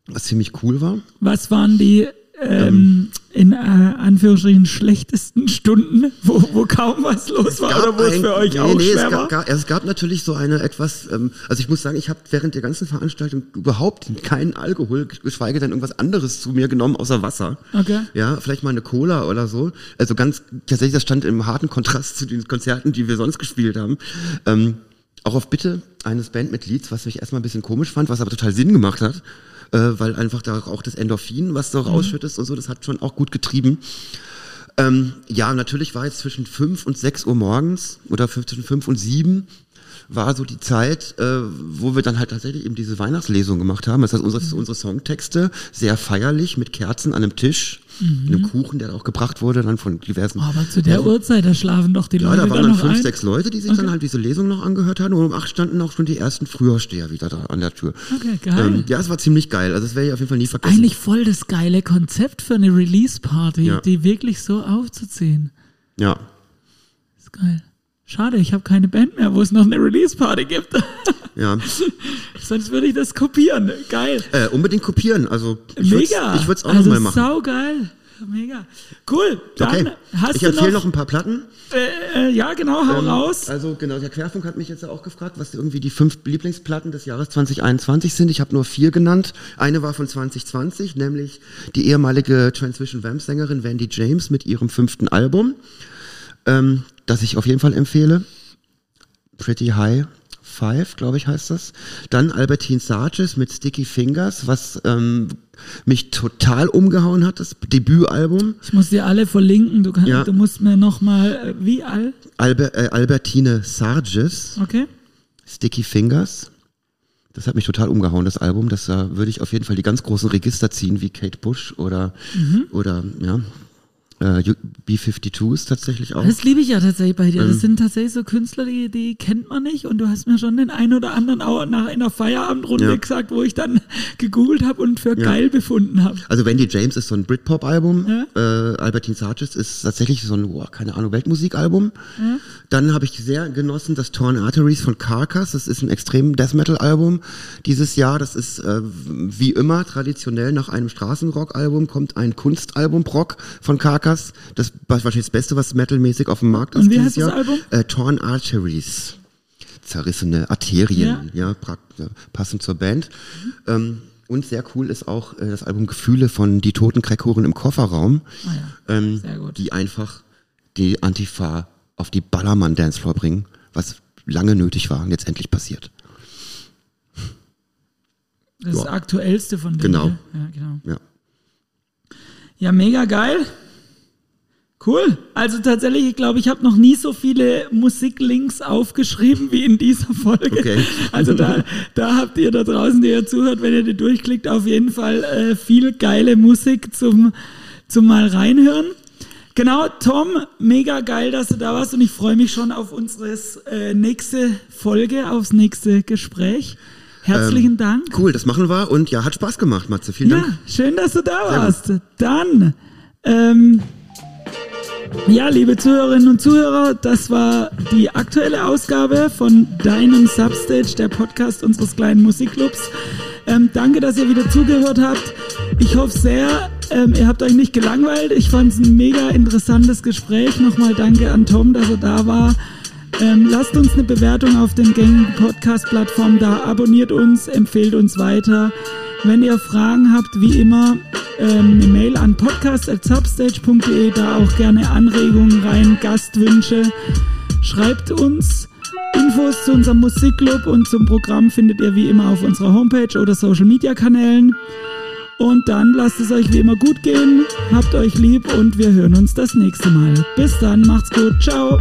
was ziemlich cool war. Was waren die ähm, in äh, Anführungsstrichen schlechtesten Stunden, wo, wo kaum was los war oder wo es für euch nee, auch nee, schwer es war? gab, ga- es gab natürlich so eine etwas, ähm, also ich muss sagen, ich habe während der ganzen Veranstaltung überhaupt keinen Alkohol, geschweige denn irgendwas anderes zu mir genommen, außer Wasser. Okay. Ja, vielleicht mal eine Cola oder so. Also ganz, tatsächlich, das stand im harten Kontrast zu den Konzerten, die wir sonst gespielt haben. Ähm, auch auf Bitte eines Bandmitglieds, was mich erstmal ein bisschen komisch fand, was aber total Sinn gemacht hat, äh, weil einfach da auch das Endorphin, was du Mhm. rausschüttest und so, das hat schon auch gut getrieben. Ähm, ja, natürlich war jetzt zwischen 5 und 6 Uhr morgens oder fünf- zwischen 5 und 7 war so die Zeit, äh, wo wir dann halt tatsächlich eben diese Weihnachtslesung gemacht haben. Das heißt, unsere, Mhm. unsere Songtexte sehr feierlich mit Kerzen an einem Tisch, einem Kuchen, der auch gebracht wurde, dann von diversen. Oh, aber zu der Uhrzeit, da schlafen doch die ja, Leute da waren dann fünf, ein. sechs Leute, die sich dann halt diese Lesung noch angehört haben und um acht standen auch schon die ersten Frühersteher wieder da an der Tür. Okay, geil. Ähm, ja, es war ziemlich geil. Also das werde ich auf jeden Fall nie vergessen. Eigentlich voll das geile Konzept für eine Release-Party, Ja. die wirklich so aufzuziehen. Ja. geil. Schade, ich habe keine Band mehr, wo es noch eine Release-Party gibt. [laughs] Ja. Sonst würde ich das kopieren. Geil. Äh, unbedingt kopieren. Also ich Mega. Ich würde es auch also nochmal machen. Sau geil. Mega. Cool. Dann Okay. hast ich du empfehle noch, noch ein paar Platten. äh, äh, ja, genau, hau Ähm, raus. Also genau, der Querfunk hat mich jetzt auch gefragt, was irgendwie die fünf Lieblingsplatten des Jahres 2021 sind. Ich habe nur vier genannt. Eine war von 2020, nämlich die ehemalige Transvision Vamp Sängerin Wendy James mit ihrem fünften Album, ähm, das ich auf jeden Fall empfehle. Pretty High Five, glaube ich, heißt das. Dann Albertine Sarges mit Sticky Fingers, was ähm, mich total umgehauen hat, das Debütalbum. Ich muss dir alle verlinken. Du, kann, Ja. du musst mir nochmal, äh, wie all? Alber, äh, Albertine Sarges. Okay. Sticky Fingers. Das hat mich total umgehauen, das Album. Das äh, würde ich auf jeden Fall die ganz großen Register ziehen, wie Kate Bush oder, Mhm. oder ja, B-52s tatsächlich auch. Das liebe ich ja tatsächlich bei dir. Ähm. Das sind tatsächlich so Künstler, die, die kennt man nicht. Und du hast mir schon den einen oder anderen auch nach einer Feierabendrunde Ja. gesagt, wo ich dann [laughs] gegoogelt habe und für Ja. geil befunden habe. Also Wendy James ist so ein Britpop-Album. Ja. Äh, Albertine Sarges ist tatsächlich so ein, boah, keine Ahnung, Weltmusikalbum. Dann habe ich sehr genossen das Torn Arteries von Carcass. Das ist ein extrem Death Metal-Album dieses Jahr. Das ist äh, wie immer traditionell nach einem Straßenrock-Album kommt ein Kunstalbum-Rock von Carcass. Das war wahrscheinlich das Beste, was metalmäßig auf dem Markt ist Und wie heißt das Jahr. Album? Äh, Torn Arteries. Zerrissene Arterien, ja, äh, passend zur Band. Ähm, und sehr cool ist auch äh, das Album Gefühle von Die Toten Kreckoren im Kofferraum, Ah ja. ähm, Sehr gut. die einfach die Antifa auf die Ballermann-Dancefloor bringen, was lange nötig war und jetzt endlich passiert. Das Ja. aktuellste von denen. Genau. gell? Ja, genau. Ja. Ja, mega geil. Cool. Also tatsächlich, ich glaube, ich habe noch nie so viele Musiklinks aufgeschrieben wie in dieser Folge. Okay. Also da, da habt ihr da draußen, die ihr zuhört, wenn ihr die durchklickt, auf jeden Fall äh, viel geile Musik zum, zum mal reinhören. Genau, Tom, mega geil, dass du da warst und ich freue mich schon auf unsere äh, nächste Folge, aufs nächste Gespräch. Herzlichen Dank. Cool, das machen wir und ja, hat Spaß gemacht, Matze. Vielen Ja, Dank. schön, dass du da warst. Dann, ähm, ja, liebe Zuhörerinnen und Zuhörer, das war die aktuelle Ausgabe von deinem Substage, der Podcast unseres kleinen Musikclubs. Ähm, danke, dass ihr wieder zugehört habt. Ich hoffe sehr, ähm, ihr habt euch nicht gelangweilt. Ich fand es ein mega interessantes Gespräch. Nochmal danke an Tom, dass er da war. Ähm, lasst uns eine Bewertung auf den gängigen Podcast-Plattformen da. Abonniert uns, empfehlt uns weiter. Wenn ihr Fragen habt, wie immer, ähm, eine Mail an podcast.substage.de, da auch gerne Anregungen rein, Gastwünsche. Schreibt uns. Infos zu unserem Musikclub und zum Programm findet ihr wie immer auf unserer Homepage oder Social Media Kanälen. Und dann lasst es euch wie immer gut gehen, habt euch lieb und wir hören uns das nächste Mal. Bis dann, macht's gut, ciao.